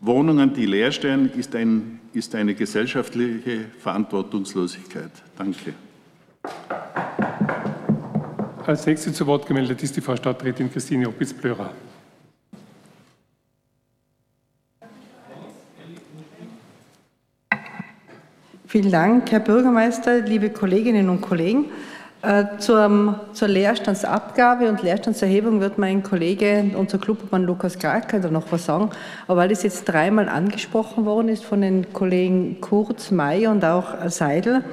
Wohnungen, die leer stehen, ist, ein, ist eine gesellschaftliche Verantwortungslosigkeit. Danke. Als nächste zu Wort gemeldet ist die Frau Stadträtin Christine Opitz-Blörer. Vielen Dank, Herr Bürgermeister, liebe Kolleginnen und Kollegen. Äh, zur, zur Leerstandsabgabe und Leerstandserhebung wird mein Kollege, unser Clubmann Lukas Kraker, da noch was sagen. Aber weil das jetzt dreimal angesprochen worden ist von den Kollegen Kurz, May und auch Seidel,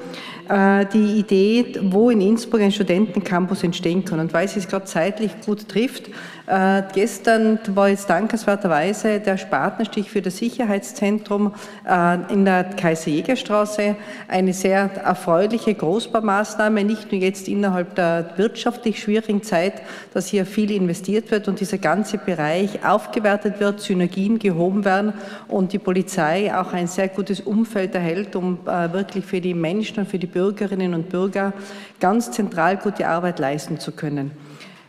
äh, die Idee, wo in Innsbruck ein Studentencampus entstehen kann. Und weil es sich gerade zeitlich gut trifft, äh, gestern war jetzt dankenswerterweise der Spatenstich für das Sicherheitszentrum äh, in der Kaiser-Jäger-Straße eine sehr erfreuliche Großbaumaßnahme, nicht nur jetzt innerhalb der wirtschaftlich schwierigen Zeit, dass hier viel investiert wird und dieser ganze Bereich aufgewertet wird, Synergien gehoben werden und die Polizei auch ein sehr gutes Umfeld erhält, um äh, wirklich für die Menschen und für die Bürgerinnen und Bürger ganz zentral gute Arbeit leisten zu können.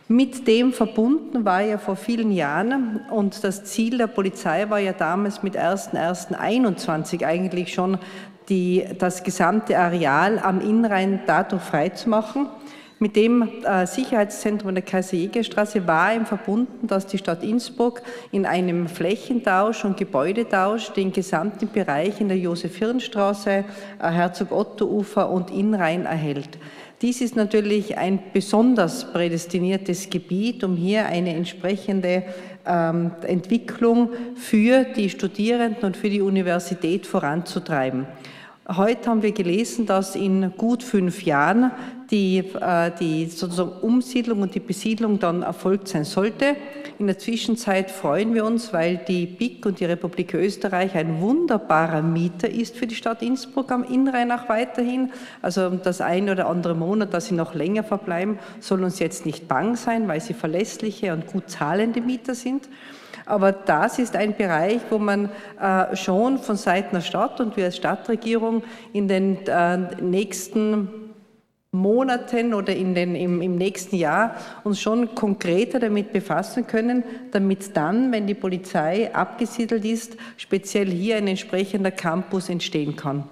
Mit dem verbunden war ja vor vielen Jahren und das Ziel der Polizei war ja damals mit 1.1.21 eigentlich schon die, das gesamte Areal am Innenrhein dadurch freizumachen. Mit dem äh, Sicherheitszentrum der Kaiser-Jäger-Straße war ihm verbunden, dass die Stadt Innsbruck in einem Flächentausch und Gebäudetausch den gesamten Bereich in der Josef-Hirn-Straße, äh, Herzog-Otto-Ufer und Innrhein erhält. Dies ist natürlich ein besonders prädestiniertes Gebiet, um hier eine entsprechende ähm, Entwicklung für die Studierenden und für die Universität voranzutreiben. Heute haben wir gelesen, dass in gut fünf Jahren die, äh, die sozusagen Umsiedlung und die Besiedlung dann erfolgt sein sollte. In der Zwischenzeit freuen wir uns, weil die BIC und die Republik Österreich ein wunderbarer Mieter ist für die Stadt Innsbruck am Innrhein auch weiterhin. Also das eine oder andere Monat, dass sie noch länger verbleiben, soll uns jetzt nicht bang sein, weil sie verlässliche und gut zahlende Mieter sind. Aber das ist ein Bereich, wo man äh, schon von Seiten der Stadt und wir als Stadtregierung in den äh, nächsten Monaten oder in den, im, im nächsten Jahr uns schon konkreter damit befassen können, damit dann, wenn die Polizei abgesiedelt ist, speziell hier ein entsprechender Campus entstehen kann.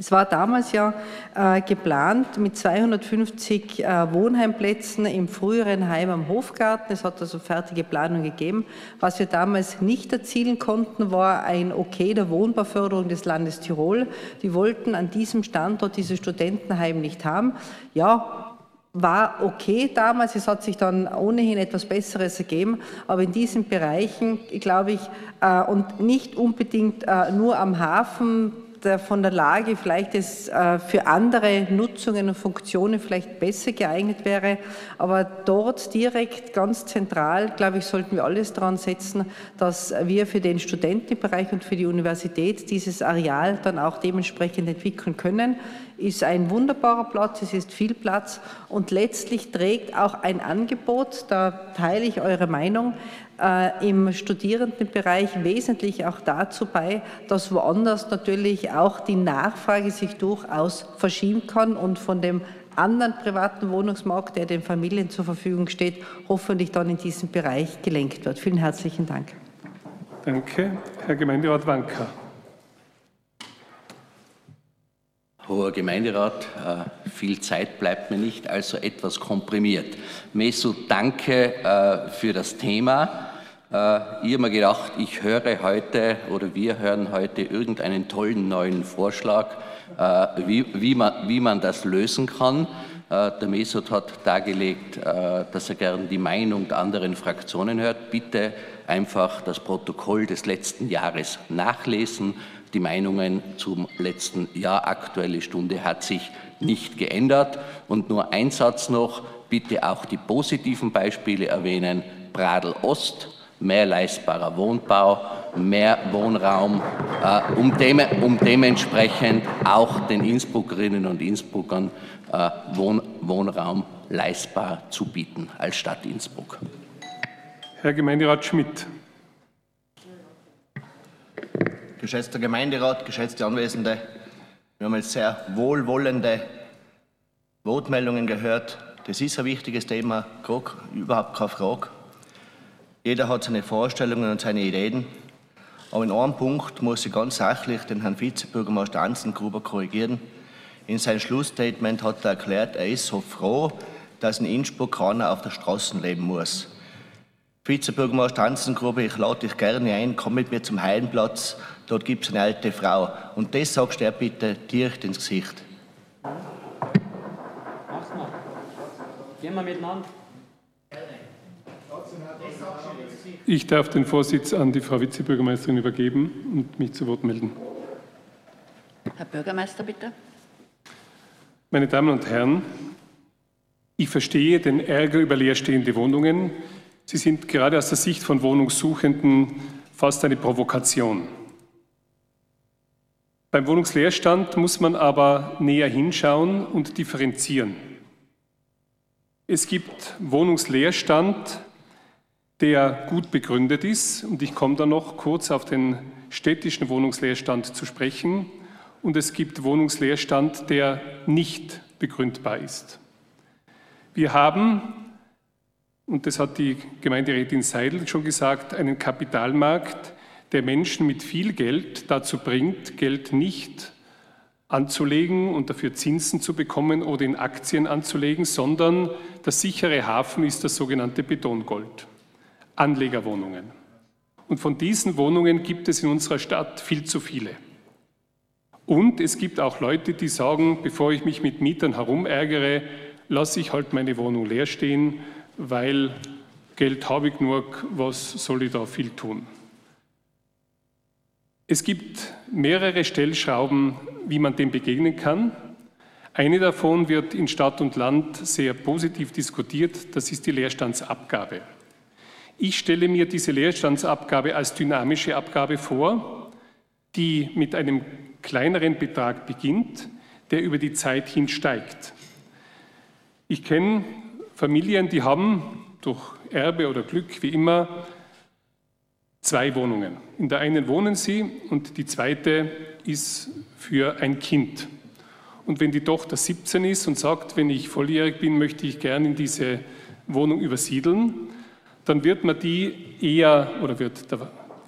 Es war damals ja äh, geplant mit 250 äh, Wohnheimplätzen im früheren Heim am Hofgarten. Es hat also fertige Planung gegeben. Was wir damals nicht erzielen konnten, war ein Okay der Wohnbauförderung des Landes Tirol. Die wollten an diesem Standort dieses Studentenheim nicht haben. Ja, war okay damals, es hat sich dann ohnehin etwas Besseres ergeben, aber in diesen Bereichen, glaube ich, äh, und nicht unbedingt äh, nur am Hafen, von der Lage vielleicht es äh, für andere Nutzungen und Funktionen vielleicht besser geeignet wäre. Aber dort direkt ganz zentral, glaube ich, sollten wir alles daran setzen, dass wir für den Studentenbereich und für die Universität dieses Areal dann auch dementsprechend entwickeln können. Ist ein wunderbarer Platz, es ist viel Platz und letztlich trägt auch ein Angebot, da teile ich eure Meinung, äh, im Studierendenbereich wesentlich auch dazu bei, dass woanders natürlich auch die Nachfrage sich durchaus verschieben kann und von dem anderen privaten Wohnungsmarkt, der den Familien zur Verfügung steht, hoffentlich dann in diesem Bereich gelenkt wird. Vielen herzlichen Dank. Danke. Herr Gemeinderat Wanka. Hoher Gemeinderat, äh, viel Zeit bleibt mir nicht, also etwas komprimiert. Mesu, danke äh, für das Thema. Äh, ich habe mir gedacht, ich höre heute oder wir hören heute irgendeinen tollen neuen Vorschlag, äh, wie, wie, man, wie man das lösen kann. Äh, der Mesut hat dargelegt, dass er gern die Meinung der anderen Fraktionen hört. Bitte einfach das Protokoll des letzten Jahres nachlesen. Die Meinungen zum letzten Jahr, aktuelle Stunde, hat sich nicht geändert. Und nur ein Satz noch, bitte auch die positiven Beispiele erwähnen. Bradl Ost, mehr leistbarer Wohnbau, mehr Wohnraum, äh, um, dem, um, dementsprechend auch den Innsbruckerinnen und Innsbruckern äh, Wohn, Wohnraum leistbar zu bieten als Stadt Innsbruck. Herr Gemeinderat Schmidt. Geschätzter Gemeinderat, geschätzte Anwesende, Wir haben jetzt sehr wohlwollende Wortmeldungen gehört. Das ist ein wichtiges Thema, überhaupt keine Frage. Jeder hat seine Vorstellungen und seine Ideen. Aber in einem Punkt muss ich ganz sachlich den Herrn Vizebürgermeister Anzengruber korrigieren. In seinem Schlussstatement hat er erklärt, er ist so froh, dass in Innsbruck keiner auf der Straße leben muss. Vizebürgermeister Anzengruber, ich lade dich gerne ein, komm mit mir zum Heidenplatz, dort gibt es eine alte Frau. Und das sagst du dir bitte direkt ins Gesicht. Mach's mal. Gehen wir miteinander. Ich darf den Vorsitz an die Frau Vizebürgermeisterin übergeben und mich zu Wort melden. Herr Bürgermeister, bitte. Meine Damen und Herren, ich verstehe den Ärger über leerstehende Wohnungen. Sie sind gerade aus der Sicht von Wohnungssuchenden fast eine Provokation. Beim Wohnungsleerstand muss man aber näher hinschauen und differenzieren. Es gibt Wohnungsleerstand, der gut begründet ist. Und ich komme da noch kurz auf den städtischen Wohnungsleerstand zu sprechen. Und es gibt Wohnungsleerstand, der nicht begründbar ist. Wir haben, und das hat die Gemeinderätin Seidel schon gesagt, einen Kapitalmarkt, der Menschen mit viel Geld dazu bringt, Geld nicht anzulegen und dafür Zinsen zu bekommen oder in Aktien anzulegen, sondern der sichere Hafen ist das sogenannte Betongold. Anlegerwohnungen. Und von diesen Wohnungen gibt es in unserer Stadt viel zu viele. Und es gibt auch Leute, die sagen, bevor ich mich mit Mietern herumärgere, lasse ich halt meine Wohnung leer stehen, weil Geld habe ich genug, was soll ich da viel tun? Es gibt mehrere Stellschrauben, wie man dem begegnen kann. Eine davon wird in Stadt und Land sehr positiv diskutiert, das ist die Leerstandsabgabe. Ich stelle mir diese Leerstandsabgabe als dynamische Abgabe vor, die mit einem kleineren Betrag beginnt, der über die Zeit hin steigt. Ich kenne Familien, die haben durch Erbe oder Glück, wie immer, zwei Wohnungen. In der einen wohnen sie und die zweite ist für ein Kind. Und wenn die Tochter 17 ist und sagt, wenn ich volljährig bin, möchte ich gerne in diese Wohnung übersiedeln, dann wird man die eher oder wird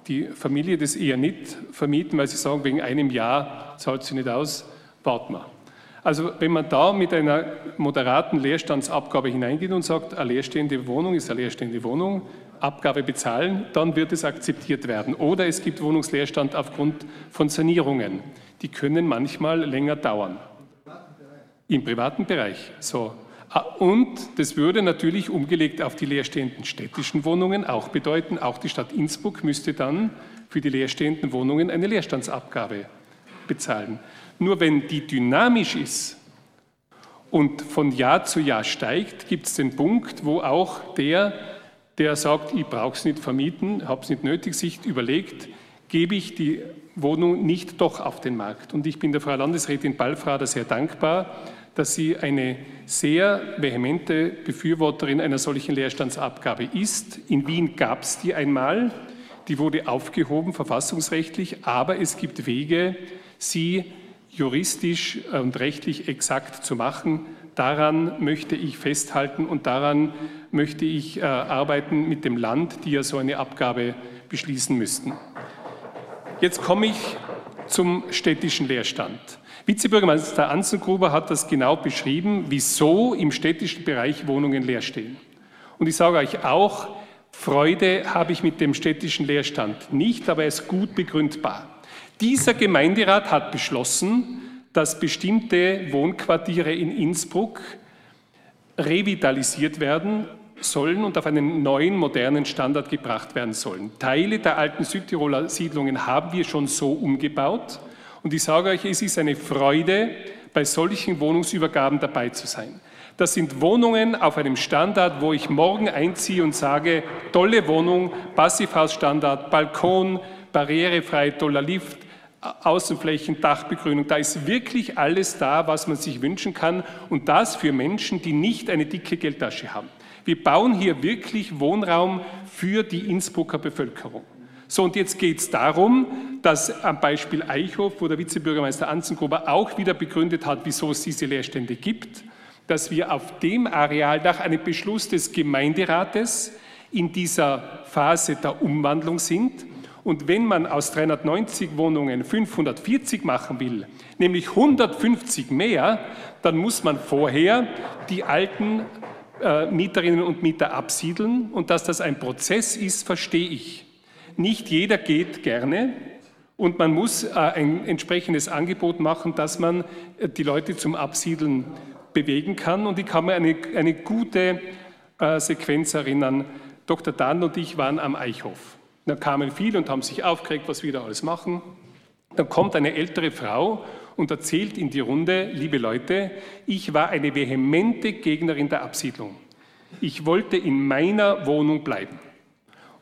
die Familie das eher nicht vermieten, weil sie sagen, wegen einem Jahr zahlt sie nicht aus, warten wir. Also wenn man da mit einer moderaten Leerstandsabgabe hineingeht und sagt, eine leerstehende Wohnung ist eine leerstehende Wohnung, Abgabe bezahlen, dann wird es akzeptiert werden. Oder es gibt Wohnungsleerstand aufgrund von Sanierungen. Die können manchmal länger dauern. Im privaten Bereich. So. Ah, und das würde natürlich umgelegt auf die leerstehenden städtischen Wohnungen auch bedeuten, auch die Stadt Innsbruck müsste dann für die leerstehenden Wohnungen eine Leerstandsabgabe bezahlen. Nur wenn die dynamisch ist und von Jahr zu Jahr steigt, gibt es den Punkt, wo auch der, der sagt, ich brauche es nicht vermieten, habe es nicht nötig, sich überlegt, gebe ich die Wohnung nicht doch auf den Markt. Und ich bin der Frau Landesrätin Ballfrader sehr dankbar, dass sie eine sehr vehemente Befürworterin einer solchen Leerstandsabgabe ist. In Wien gab es die einmal, die wurde aufgehoben verfassungsrechtlich, aber es gibt Wege, sie juristisch und rechtlich exakt zu machen. Daran möchte ich festhalten und daran möchte ich äh, arbeiten mit dem Land, die ja so eine Abgabe beschließen müssten. Jetzt komme ich zum städtischen Leerstand. Vizebürgermeister Anzengruber hat das genau beschrieben, wieso im städtischen Bereich Wohnungen leer stehen. Und ich sage euch auch, Freude habe ich mit dem städtischen Leerstand nicht, aber er ist gut begründbar. Dieser Gemeinderat hat beschlossen, dass bestimmte Wohnquartiere in Innsbruck revitalisiert werden sollen und auf einen neuen, modernen Standard gebracht werden sollen. Teile der alten Südtiroler Siedlungen haben wir schon so umgebaut. Und ich sage euch, es ist eine Freude, bei solchen Wohnungsübergaben dabei zu sein. Das sind Wohnungen auf einem Standard, wo ich morgen einziehe und sage, tolle Wohnung, Passivhausstandard, Balkon, barrierefrei, toller Lift, Außenflächen, Dachbegrünung. Da ist wirklich alles da, was man sich wünschen kann und das für Menschen, die nicht eine dicke Geldtasche haben. Wir bauen hier wirklich Wohnraum für die Innsbrucker Bevölkerung. So, und jetzt geht es darum, dass am Beispiel Eichhof, wo der Vizebürgermeister Anzengruber auch wieder begründet hat, wieso es diese Leerstände gibt, dass wir auf dem Areal nach einem Beschluss des Gemeinderates in dieser Phase der Umwandlung sind. Und wenn man aus 390 Wohnungen 540 machen will, nämlich 150 mehr, dann muss man vorher die alten äh, Mieterinnen und Mieter absiedeln. Und dass das ein Prozess ist, verstehe ich. Nicht jeder geht gerne und man muss äh, ein entsprechendes Angebot machen, dass man äh, die Leute zum Absiedeln bewegen kann. Und ich kann mir eine, eine gute äh, Sequenz erinnern. Dr. Dann und ich waren am Eichhof. Da kamen viele und haben sich aufgeregt, was wir da alles machen. Dann kommt eine ältere Frau und erzählt in die Runde, liebe Leute, ich war eine vehemente Gegnerin der Absiedlung. Ich wollte in meiner Wohnung bleiben.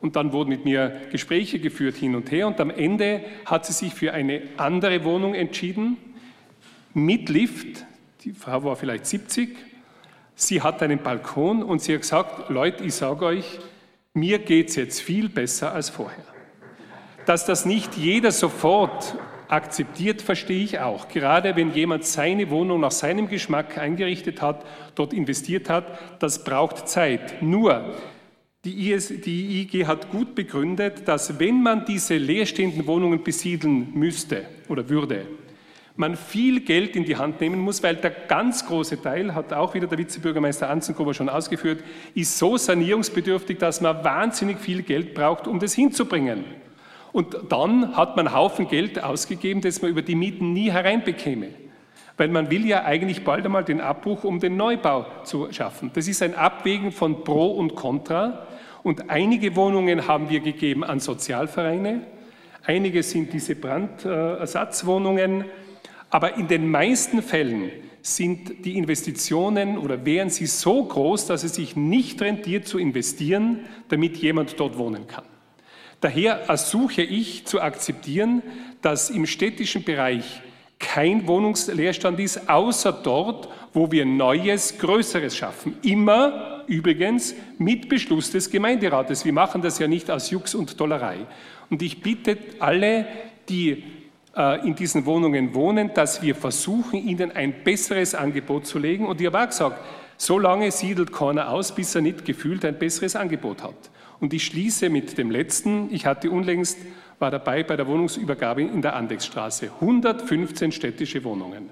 Und dann wurden mit mir Gespräche geführt hin und her und am Ende hat sie sich für eine andere Wohnung entschieden, mit Lift. Die Frau war vielleicht 70. Sie hat einen Balkon und sie hat gesagt, Leute, ich sage euch, mir geht es jetzt viel besser als vorher. Dass das nicht jeder sofort akzeptiert, verstehe ich auch. Gerade wenn jemand seine Wohnung nach seinem Geschmack eingerichtet hat, dort investiert hat, das braucht Zeit. Nur, die, IS, die IG hat gut begründet, dass wenn man diese leerstehenden Wohnungen besiedeln müsste oder würde, man viel Geld in die Hand nehmen muss, weil der ganz große Teil, hat auch wieder der Vizebürgermeister Anzengruber schon ausgeführt, ist so sanierungsbedürftig, dass man wahnsinnig viel Geld braucht, um das hinzubringen. Und dann hat man Haufen Geld ausgegeben, das man über die Mieten nie hereinbekäme. Weil man will ja eigentlich bald einmal den Abbruch, um den Neubau zu schaffen. Das ist ein Abwägen von Pro und Contra. Und einige Wohnungen haben wir gegeben an Sozialvereine. Einige sind diese Brandersatzwohnungen. Aber in den meisten Fällen sind die Investitionen oder wären sie so groß, dass es sich nicht rentiert zu investieren, damit jemand dort wohnen kann. Daher ersuche ich zu akzeptieren, dass im städtischen Bereich kein Wohnungsleerstand ist, außer dort, wo wir Neues, Größeres schaffen. Immer übrigens mit Beschluss des Gemeinderates. Wir machen das ja nicht aus Jux und Dollerei. Und ich bitte alle, die äh, in diesen Wohnungen wohnen, dass wir versuchen, ihnen ein besseres Angebot zu legen. Und ich habe auch gesagt, so lange siedelt keiner aus, bis er nicht gefühlt ein besseres Angebot hat. Und ich schließe mit dem letzten. Ich hatte unlängst, war dabei bei der Wohnungsübergabe in der Andexstraße. 115 städtische Wohnungen.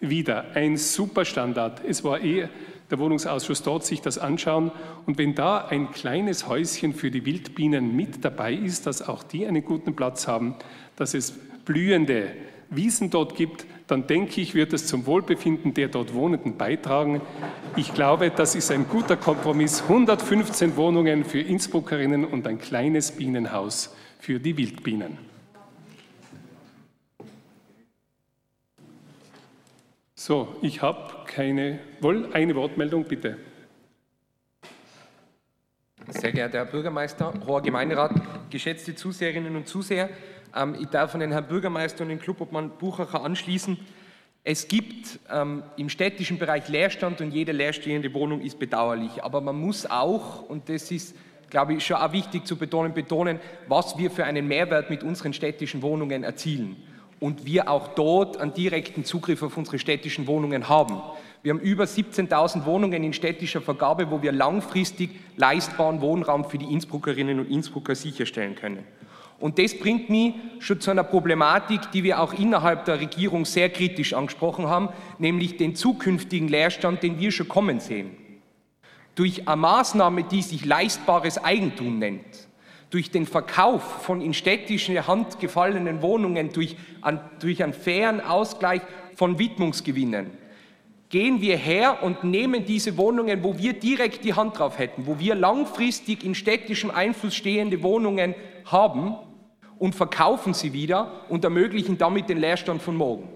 Wieder ein super Standard. Es war eh der Wohnungsausschuss dort sich das anschauen. Und wenn da ein kleines Häuschen für die Wildbienen mit dabei ist, dass auch die einen guten Platz haben, dass es blühende Wiesen dort gibt, dann denke ich, wird es zum Wohlbefinden der dort Wohnenden beitragen. Ich glaube, das ist ein guter Kompromiss. 115 Wohnungen für Innsbruckerinnen und ein kleines Bienenhaus für die Wildbienen. So, ich habe keine. Wohl eine Wortmeldung, bitte. Sehr geehrter Herr Bürgermeister, hoher Gemeinderat, geschätzte Zuseherinnen und Zuseher, ähm, ich darf an den Herrn Bürgermeister und den Clubobmann Buchacher anschließen. Es gibt ähm, im städtischen Bereich Leerstand und jede leerstehende Wohnung ist bedauerlich. Aber man muss auch, und das ist, glaube ich, schon auch wichtig zu betonen, betonen, was wir für einen Mehrwert mit unseren städtischen Wohnungen erzielen. Und wir auch dort einen direkten Zugriff auf unsere städtischen Wohnungen haben. Wir haben über 17.000 Wohnungen in städtischer Vergabe, wo wir langfristig leistbaren Wohnraum für die Innsbruckerinnen und Innsbrucker sicherstellen können. Und das bringt mich schon zu einer Problematik, die wir auch innerhalb der Regierung sehr kritisch angesprochen haben, nämlich den zukünftigen Leerstand, den wir schon kommen sehen. Durch eine Maßnahme, die sich leistbares Eigentum nennt, durch den Verkauf von in städtische Hand gefallenen Wohnungen, durch, an, durch einen fairen Ausgleich von Widmungsgewinnen, gehen wir her und nehmen diese Wohnungen, wo wir direkt die Hand drauf hätten, wo wir langfristig in städtischem Einfluss stehende Wohnungen haben, und verkaufen sie wieder und ermöglichen damit den Leerstand von morgen.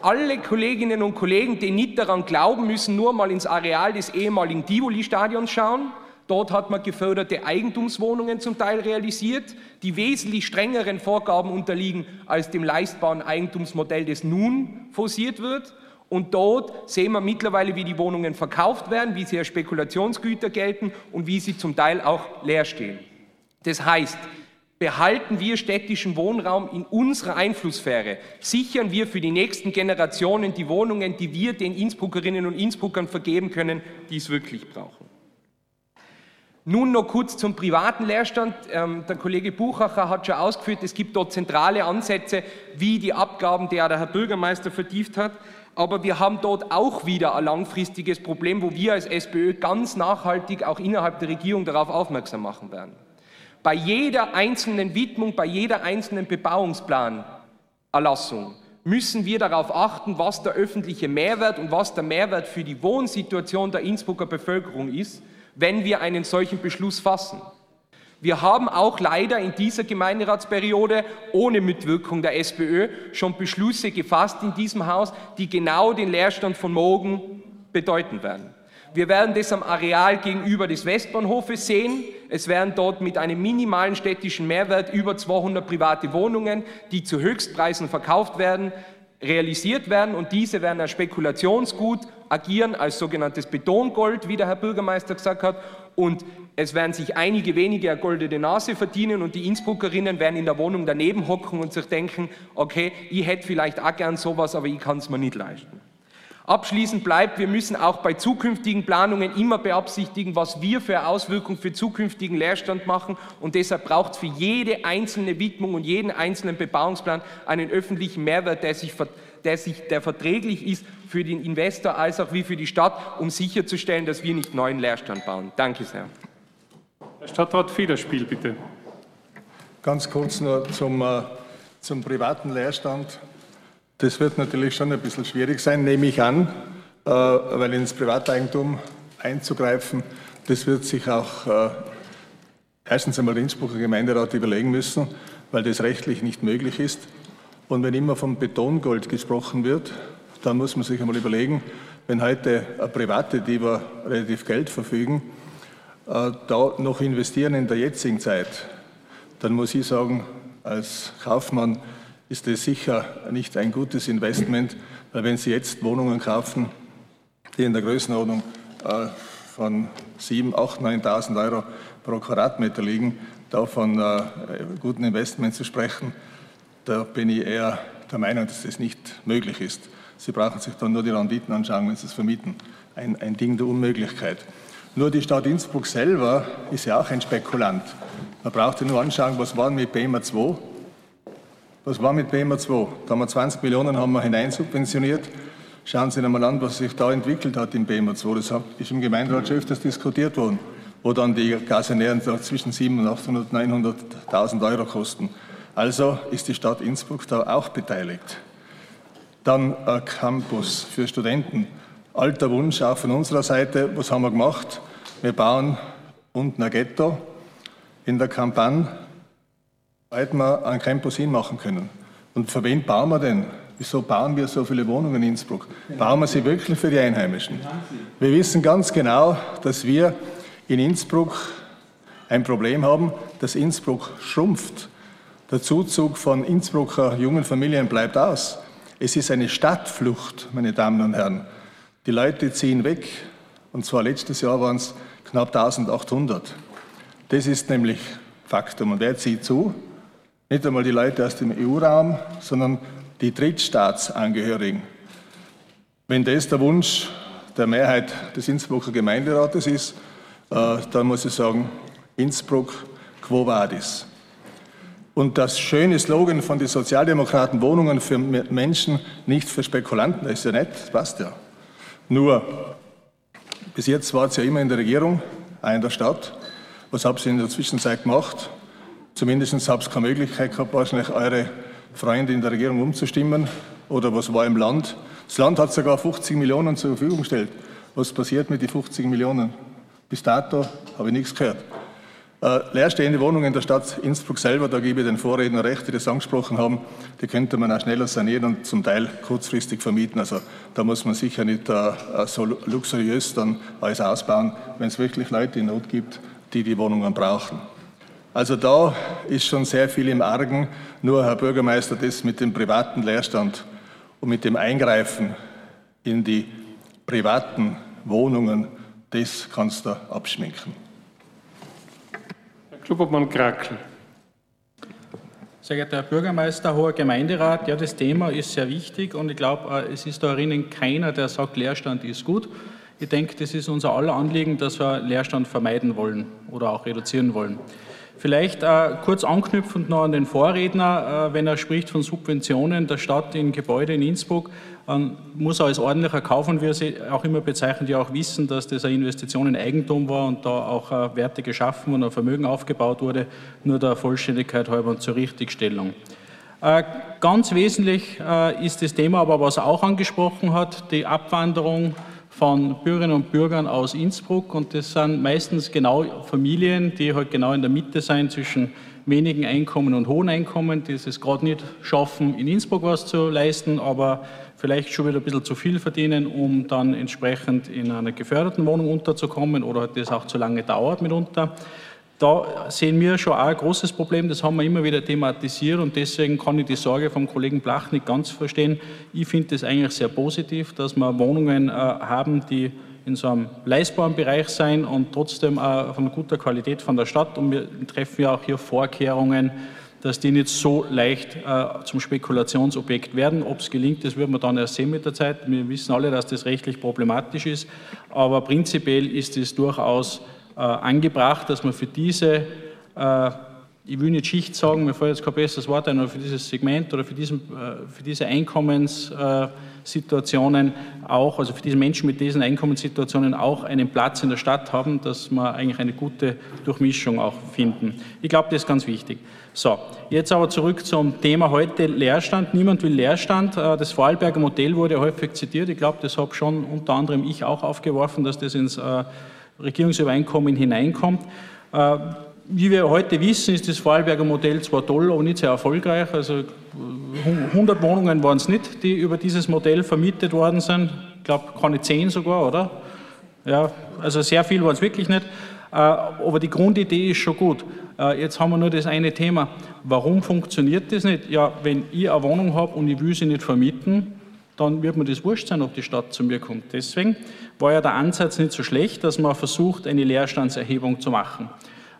Alle Kolleginnen und Kollegen, die nicht daran glauben, müssen nur mal ins Areal des ehemaligen Tivoli-Stadions schauen. Dort hat man geförderte Eigentumswohnungen zum Teil realisiert, die wesentlich strengeren Vorgaben unterliegen als dem leistbaren Eigentumsmodell, das nun forciert wird. Und dort sehen wir mittlerweile, wie die Wohnungen verkauft werden, wie sie als Spekulationsgüter gelten und wie sie zum Teil auch leer stehen. Das heißt, behalten wir städtischen Wohnraum in unserer Einflusssphäre, sichern wir für die nächsten Generationen die Wohnungen, die wir den Innsbruckerinnen und Innsbruckern vergeben können, die es wirklich brauchen. Nun noch kurz zum privaten Leerstand. Ähm, der Kollege Buchacher hat schon ausgeführt, es gibt dort zentrale Ansätze, wie die Abgaben, die der Herr Bürgermeister vertieft hat. Aber wir haben dort auch wieder ein langfristiges Problem, wo wir als SPÖ ganz nachhaltig auch innerhalb der Regierung darauf aufmerksam machen werden. Bei jeder einzelnen Widmung, bei jeder einzelnen Bebauungsplanerlassung müssen wir darauf achten, was der öffentliche Mehrwert und was der Mehrwert für die Wohnsituation der Innsbrucker Bevölkerung ist wenn wir einen solchen Beschluss fassen. Wir haben auch leider in dieser Gemeinderatsperiode ohne Mitwirkung der SPÖ schon Beschlüsse gefasst in diesem Haus, die genau den Leerstand von morgen bedeuten werden. Wir werden das am Areal gegenüber des Westbahnhofes sehen. Es werden dort mit einem minimalen städtischen Mehrwert über 200 private Wohnungen, die zu Höchstpreisen verkauft werden, realisiert werden und diese werden als Spekulationsgut agieren, als sogenanntes Betongold, wie der Herr Bürgermeister gesagt hat und es werden sich einige wenige eine goldene Nase verdienen und die Innsbruckerinnen werden in der Wohnung daneben hocken und sich denken, okay, ich hätte vielleicht auch gern sowas, aber ich kann es mir nicht leisten. Abschließend bleibt, wir müssen auch bei zukünftigen Planungen immer beabsichtigen, was wir für Auswirkungen für zukünftigen Leerstand machen. Und deshalb braucht es für jede einzelne Widmung und jeden einzelnen Bebauungsplan einen öffentlichen Mehrwert, der sich, der, sich, der verträglich ist für den Investor als auch wie für die Stadt, um sicherzustellen, dass wir nicht neuen Leerstand bauen. Danke sehr. Herr Stadtrat Federspiel, bitte. Ganz kurz nur zum, äh, zum privaten Leerstand. Das wird natürlich schon ein bisschen schwierig sein, nehme ich an, äh, weil ins Privateigentum einzugreifen, das wird sich auch äh, erstens einmal der Innsbrucker Gemeinderat überlegen müssen, weil das rechtlich nicht möglich ist. Und wenn immer vom Betongold gesprochen wird, dann muss man sich einmal überlegen, wenn heute Private, die über relativ Geld verfügen, äh, da noch investieren in der jetzigen Zeit, dann muss ich sagen, als Kaufmann, ist es sicher nicht ein gutes Investment, weil wenn Sie jetzt Wohnungen kaufen, die in der Größenordnung äh, von 7.000, 8.000, 9.000 Euro pro Quadratmeter liegen, da von äh, guten Investment zu sprechen, da bin ich eher der Meinung, dass das nicht möglich ist. Sie brauchen sich dann nur die Renditen anschauen, wenn Sie es vermieten. Ein, ein Ding der Unmöglichkeit. Nur die Stadt Innsbruck selber ist ja auch ein Spekulant. Man braucht ja nur anschauen, was war mit BEMA 2 was war mit BEMA 2? Da haben wir 20 Millionen haben wir hineinsubventioniert. Schauen Sie einmal an, was sich da entwickelt hat in BEMA 2. Das ist im Gemeinderat schon öfters diskutiert worden, wo dann die Gasernähren zwischen 700.000 und 800.000, 900.000 Euro kosten. Also ist die Stadt Innsbruck da auch beteiligt. Dann ein Campus für Studenten. Alter Wunsch auch von unserer Seite. Was haben wir gemacht? Wir bauen unten ein Ghetto in der Kampagne hätten wir einen Campus hinmachen können. Und für wen bauen wir denn? Wieso bauen wir so viele Wohnungen in Innsbruck? Bauen wir sie wirklich für die Einheimischen? Wir wissen ganz genau, dass wir in Innsbruck ein Problem haben, dass Innsbruck schrumpft. Der Zuzug von Innsbrucker jungen Familien bleibt aus. Es ist eine Stadtflucht, meine Damen und Herren. Die Leute ziehen weg. Und zwar letztes Jahr waren es knapp 1800. Das ist nämlich Faktum. Und wer zieht zu? Nicht einmal die Leute aus dem EU-Raum, sondern die Drittstaatsangehörigen. Wenn das der Wunsch der Mehrheit des Innsbrucker Gemeinderates ist, äh, dann muss ich sagen, Innsbruck, quo vadis? Und das schöne Slogan von den Sozialdemokraten, Wohnungen für Menschen, nicht für Spekulanten, das ist ja nett, das passt ja. Nur, bis jetzt war es ja immer in der Regierung, auch in der Stadt. Was habt ihr in der Zwischenzeit gemacht? Zumindest habt ihr keine Möglichkeit gehabt, wahrscheinlich eure Freunde in der Regierung umzustimmen. Oder was war im Land? Das Land hat sogar 50 Millionen zur Verfügung gestellt. Was passiert mit den 50 Millionen? Bis dato habe ich nichts gehört. Äh, leerstehende Wohnungen in der Stadt Innsbruck selber, da gebe ich den Vorredner recht, die das angesprochen haben, die könnte man auch schneller sanieren und zum Teil kurzfristig vermieten. Also da muss man sicher nicht äh, so luxuriös dann alles ausbauen, wenn es wirklich Leute in Not gibt, die die Wohnungen brauchen. Also da ist schon sehr viel im Argen. Nur, Herr Bürgermeister, das mit dem privaten Leerstand und mit dem Eingreifen in die privaten Wohnungen, das kannst du abschminken. Herr Klubobmann Krakel. Sehr geehrter Herr Bürgermeister, hoher Gemeinderat, ja, das Thema ist sehr wichtig und ich glaube, äh, es ist darin keiner, der sagt, Leerstand ist gut. Ich denke, das ist unser aller Anliegen, dass wir Leerstand vermeiden wollen oder auch reduzieren wollen. Vielleicht äh, kurz anknüpfend noch an den Vorredner, äh, wenn er spricht von Subventionen der Stadt in Gebäude in Innsbruck, äh, muss er als ordentlicher Kauf und wir sie auch immer bezeichnen, die auch wissen, dass das eine Investition in Eigentum war und da auch äh, Werte geschaffen und ein Vermögen aufgebaut wurde, nur der Vollständigkeit halber und zur Richtigstellung. Äh, ganz wesentlich äh, ist das Thema aber, was er auch angesprochen hat, die Abwanderung von Bürgerinnen und Bürgern aus Innsbruck und das sind meistens genau Familien, die halt genau in der Mitte sein zwischen wenigen Einkommen und hohen Einkommen, die es gerade nicht schaffen, in Innsbruck was zu leisten, aber vielleicht schon wieder ein bisschen zu viel verdienen, um dann entsprechend in einer geförderten Wohnung unterzukommen oder das auch zu lange dauert mitunter. Da sehen wir schon auch ein großes Problem, das haben wir immer wieder thematisiert und deswegen kann ich die Sorge vom Kollegen Blach nicht ganz verstehen. Ich finde es eigentlich sehr positiv, dass wir Wohnungen äh, haben, die in so einem leistbaren Bereich sein und trotzdem äh, von guter Qualität von der Stadt. Und wir treffen ja auch hier Vorkehrungen, dass die nicht so leicht äh, zum Spekulationsobjekt werden. Ob es gelingt, das wird man dann erst sehen mit der Zeit. Wir wissen alle, dass das rechtlich problematisch ist, aber prinzipiell ist es durchaus angebracht, dass man für diese, äh, ich will nicht Schicht sagen, mir fällt jetzt kein besseres Wort ein, aber für dieses Segment oder für, diesen, äh, für diese Einkommenssituationen auch, also für diese Menschen mit diesen Einkommenssituationen auch einen Platz in der Stadt haben, dass wir eigentlich eine gute Durchmischung auch finden. Ich glaube, das ist ganz wichtig. So, jetzt aber zurück zum Thema heute Leerstand. Niemand will Leerstand. Das Vorarlberger Modell wurde häufig zitiert. Ich glaube, das habe schon unter anderem ich auch aufgeworfen, dass das ins Regierungsübereinkommen hineinkommt. Äh, wie wir heute wissen, ist das Vorarlberger Modell zwar toll, aber nicht sehr erfolgreich. Also 100 Wohnungen waren es nicht, die über dieses Modell vermietet worden sind. Ich glaube, keine 10 sogar, oder? Ja, also sehr viel waren es wirklich nicht. Äh, aber die Grundidee ist schon gut. Äh, jetzt haben wir nur das eine Thema. Warum funktioniert das nicht? Ja, wenn ich eine Wohnung habe und ich will sie nicht vermieten, dann wird mir das wurscht sein, ob die Stadt zu mir kommt. Deswegen war ja der Ansatz nicht so schlecht, dass man versucht, eine Leerstandserhebung zu machen.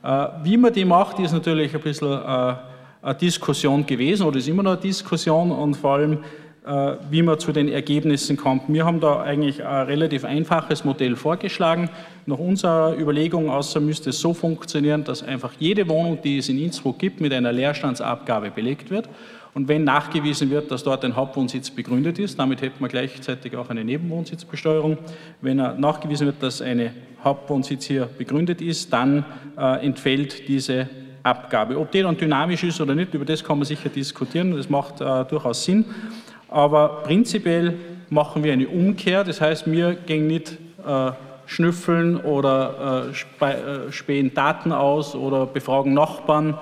Äh, wie man die macht, ist natürlich ein bisschen äh, eine Diskussion gewesen oder ist immer noch eine Diskussion und vor allem, äh, wie man zu den Ergebnissen kommt. Wir haben da eigentlich ein relativ einfaches Modell vorgeschlagen. Nach unserer Überlegung außer müsste es so funktionieren, dass einfach jede Wohnung, die es in Innsbruck gibt, mit einer Leerstandsabgabe belegt wird. Und wenn nachgewiesen wird, dass dort ein Hauptwohnsitz begründet ist, damit hätten wir gleichzeitig auch eine Nebenwohnsitzbesteuerung. Wenn nachgewiesen wird, dass ein Hauptwohnsitz hier begründet ist, dann äh, entfällt diese Abgabe. Ob die dann dynamisch ist oder nicht, über das kann man sicher diskutieren. Das macht äh, durchaus Sinn. Aber prinzipiell machen wir eine Umkehr. Das heißt, wir gehen nicht äh, schnüffeln oder äh, äh, spähen Daten aus oder befragen Nachbarn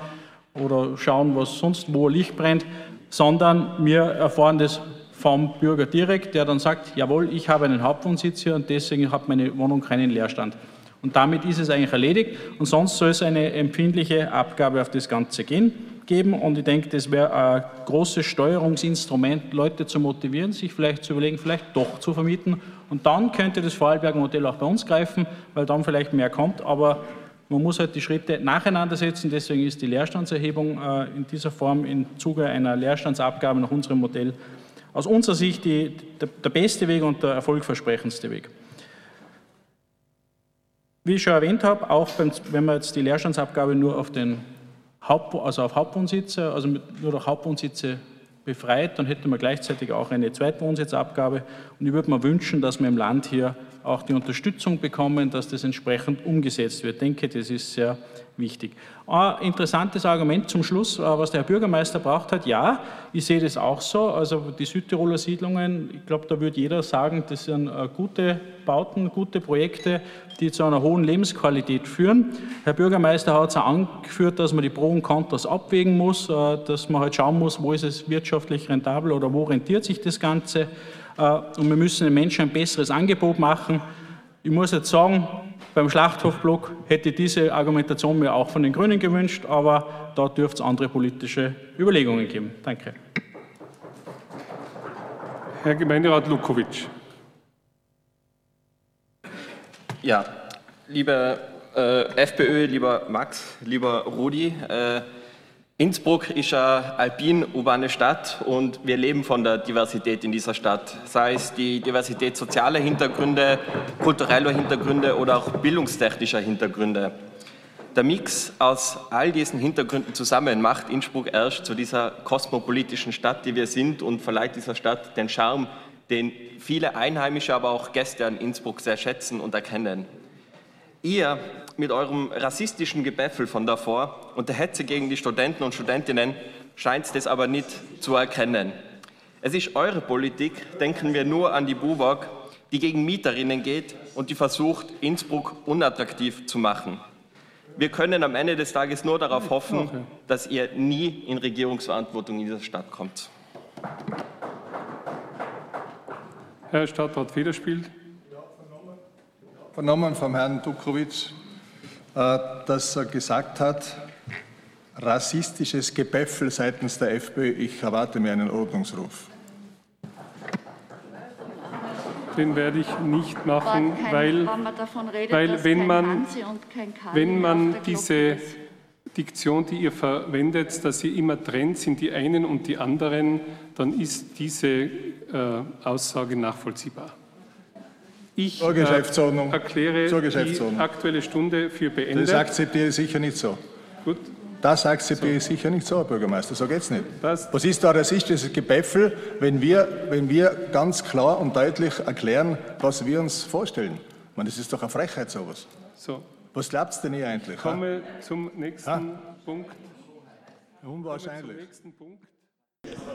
oder schauen, was sonst wo Licht brennt, sondern wir erfahren das vom Bürger direkt, der dann sagt, jawohl, ich habe einen Hauptwohnsitz hier und deswegen hat meine Wohnung keinen Leerstand. Und damit ist es eigentlich erledigt. Und sonst soll es eine empfindliche Abgabe auf das Ganze gehen, geben. Und ich denke, das wäre ein großes Steuerungsinstrument, Leute zu motivieren, sich vielleicht zu überlegen, vielleicht doch zu vermieten. Und dann könnte das Vorarlberger Modell auch bei uns greifen, weil dann vielleicht mehr kommt, aber man muss halt die Schritte nacheinander setzen, deswegen ist die Leerstandserhebung äh, in dieser Form im Zuge einer Leerstandsabgabe nach unserem Modell aus unserer Sicht die, der, beste Weg und der erfolgversprechendste Weg. Wie ich schon erwähnt habe, auch beim, wenn man jetzt die Leerstandsabgabe nur auf den Haupt, also auf Hauptwohnsitze, also nur durch Hauptwohnsitze befreit, dann hätte man gleichzeitig auch eine Zweitwohnsitzabgabe. Und ich würde mir wünschen, dass wir im Land hier auch die Unterstützung bekommen, dass das entsprechend umgesetzt wird. Ich denke, das ist sehr wichtig. Ein interessantes Argument zum Schluss, äh, was der Herr Bürgermeister braucht hat. Ja, ich sehe das auch so. Also die Südtiroler Siedlungen, ich glaube, da würde jeder sagen, das sind äh, gute Bauten, gute Projekte, die zu einer hohen Lebensqualität führen. Herr Bürgermeister hat es auch angeführt, dass man die Pro und Kontras abwägen muss, äh, dass man halt schauen muss, wo ist es wirtschaftlich rentabel oder wo rentiert sich das Ganze. Und wir müssen den Menschen ein besseres Angebot machen. Ich muss jetzt sagen, beim Schlachthofblock hätte diese Argumentation mir auch von den Grünen gewünscht, aber da dürfte es andere politische Überlegungen geben. Danke. Herr Gemeinderat Lukowitsch. Ja, lieber äh, FPÖ, lieber Max, lieber Rudi, äh, Innsbruck ist eine alpin-urbane Stadt und wir leben von der Diversität in dieser Stadt. Sei es die Diversität sozialer Hintergründe, kultureller Hintergründe oder auch bildungstechnischer Hintergründe. Der Mix aus all diesen Hintergründen zusammen macht Innsbruck erst zu dieser kosmopolitischen Stadt, die wir sind und verleiht dieser Stadt den Charme, den viele Einheimische, aber auch Gäste an Innsbruck sehr schätzen und erkennen. Ihr mit eurem rassistischen Gebäffel von davor und der Hetze gegen die Studenten und Studentinnen scheint das aber nicht zu erkennen. Es ist eure Politik, denken wir nur an die BUWAG, die gegen Mieterinnen geht und die versucht, Innsbruck unattraktiv zu machen. Wir können am Ende des Tages nur darauf hoffen, dass ihr nie in Regierungsverantwortung in dieser Stadt kommt. Herr Stadtrat Federspiel. Vernommen vom Herrn Dukowitsch, äh, dass er gesagt hat, rassistisches Gebäffel seitens der FPÖ, ich erwarte mir einen Ordnungsruf. Den werde ich nicht machen, kein, weil, redet, weil wenn man, wenn man diese Diktion, die ihr verwendet, dass ihr immer trennt, sind die einen und die anderen, dann ist diese äh, Aussage nachvollziehbar. Ich Zur Geschäftsordnung. Äh, erkläre Zur Geschäftsordnung. die Aktuelle Stunde für beendet. Das akzeptiere ich sicher nicht so. Gut. Das akzeptiere ich sicher nicht so, Herr Bürgermeister. So geht es nicht. Was ist da rassistisches Gebäffel, wenn wir, wenn wir ganz klar und deutlich erklären, was wir uns vorstellen? Meine, das ist doch eine Frechheit, sowas. So. Was glaubt denn ihr eigentlich? Ich komme zum nächsten Ha? Punkt. Unwahrscheinlich.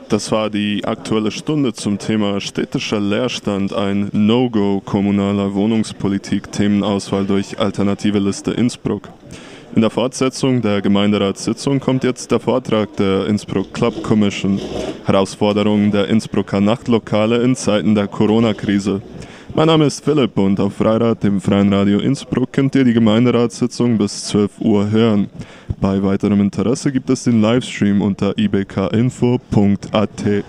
Das war die Aktuelle Stunde zum Thema städtischer Leerstand, ein No-Go kommunaler Wohnungspolitik, Themenauswahl durch Alternative Liste Innsbruck. In der Fortsetzung der Gemeinderatssitzung kommt jetzt der Vortrag der Innsbruck Club Commission, Herausforderungen der Innsbrucker Nachtlokale in Zeiten der Corona-Krise. Mein Name ist Philipp und auf Freirad, dem Freien Radio Innsbruck, könnt ihr die Gemeinderatssitzung bis 12 Uhr hören. Bei weiterem Interesse gibt es den Livestream unter ibkinfo.at.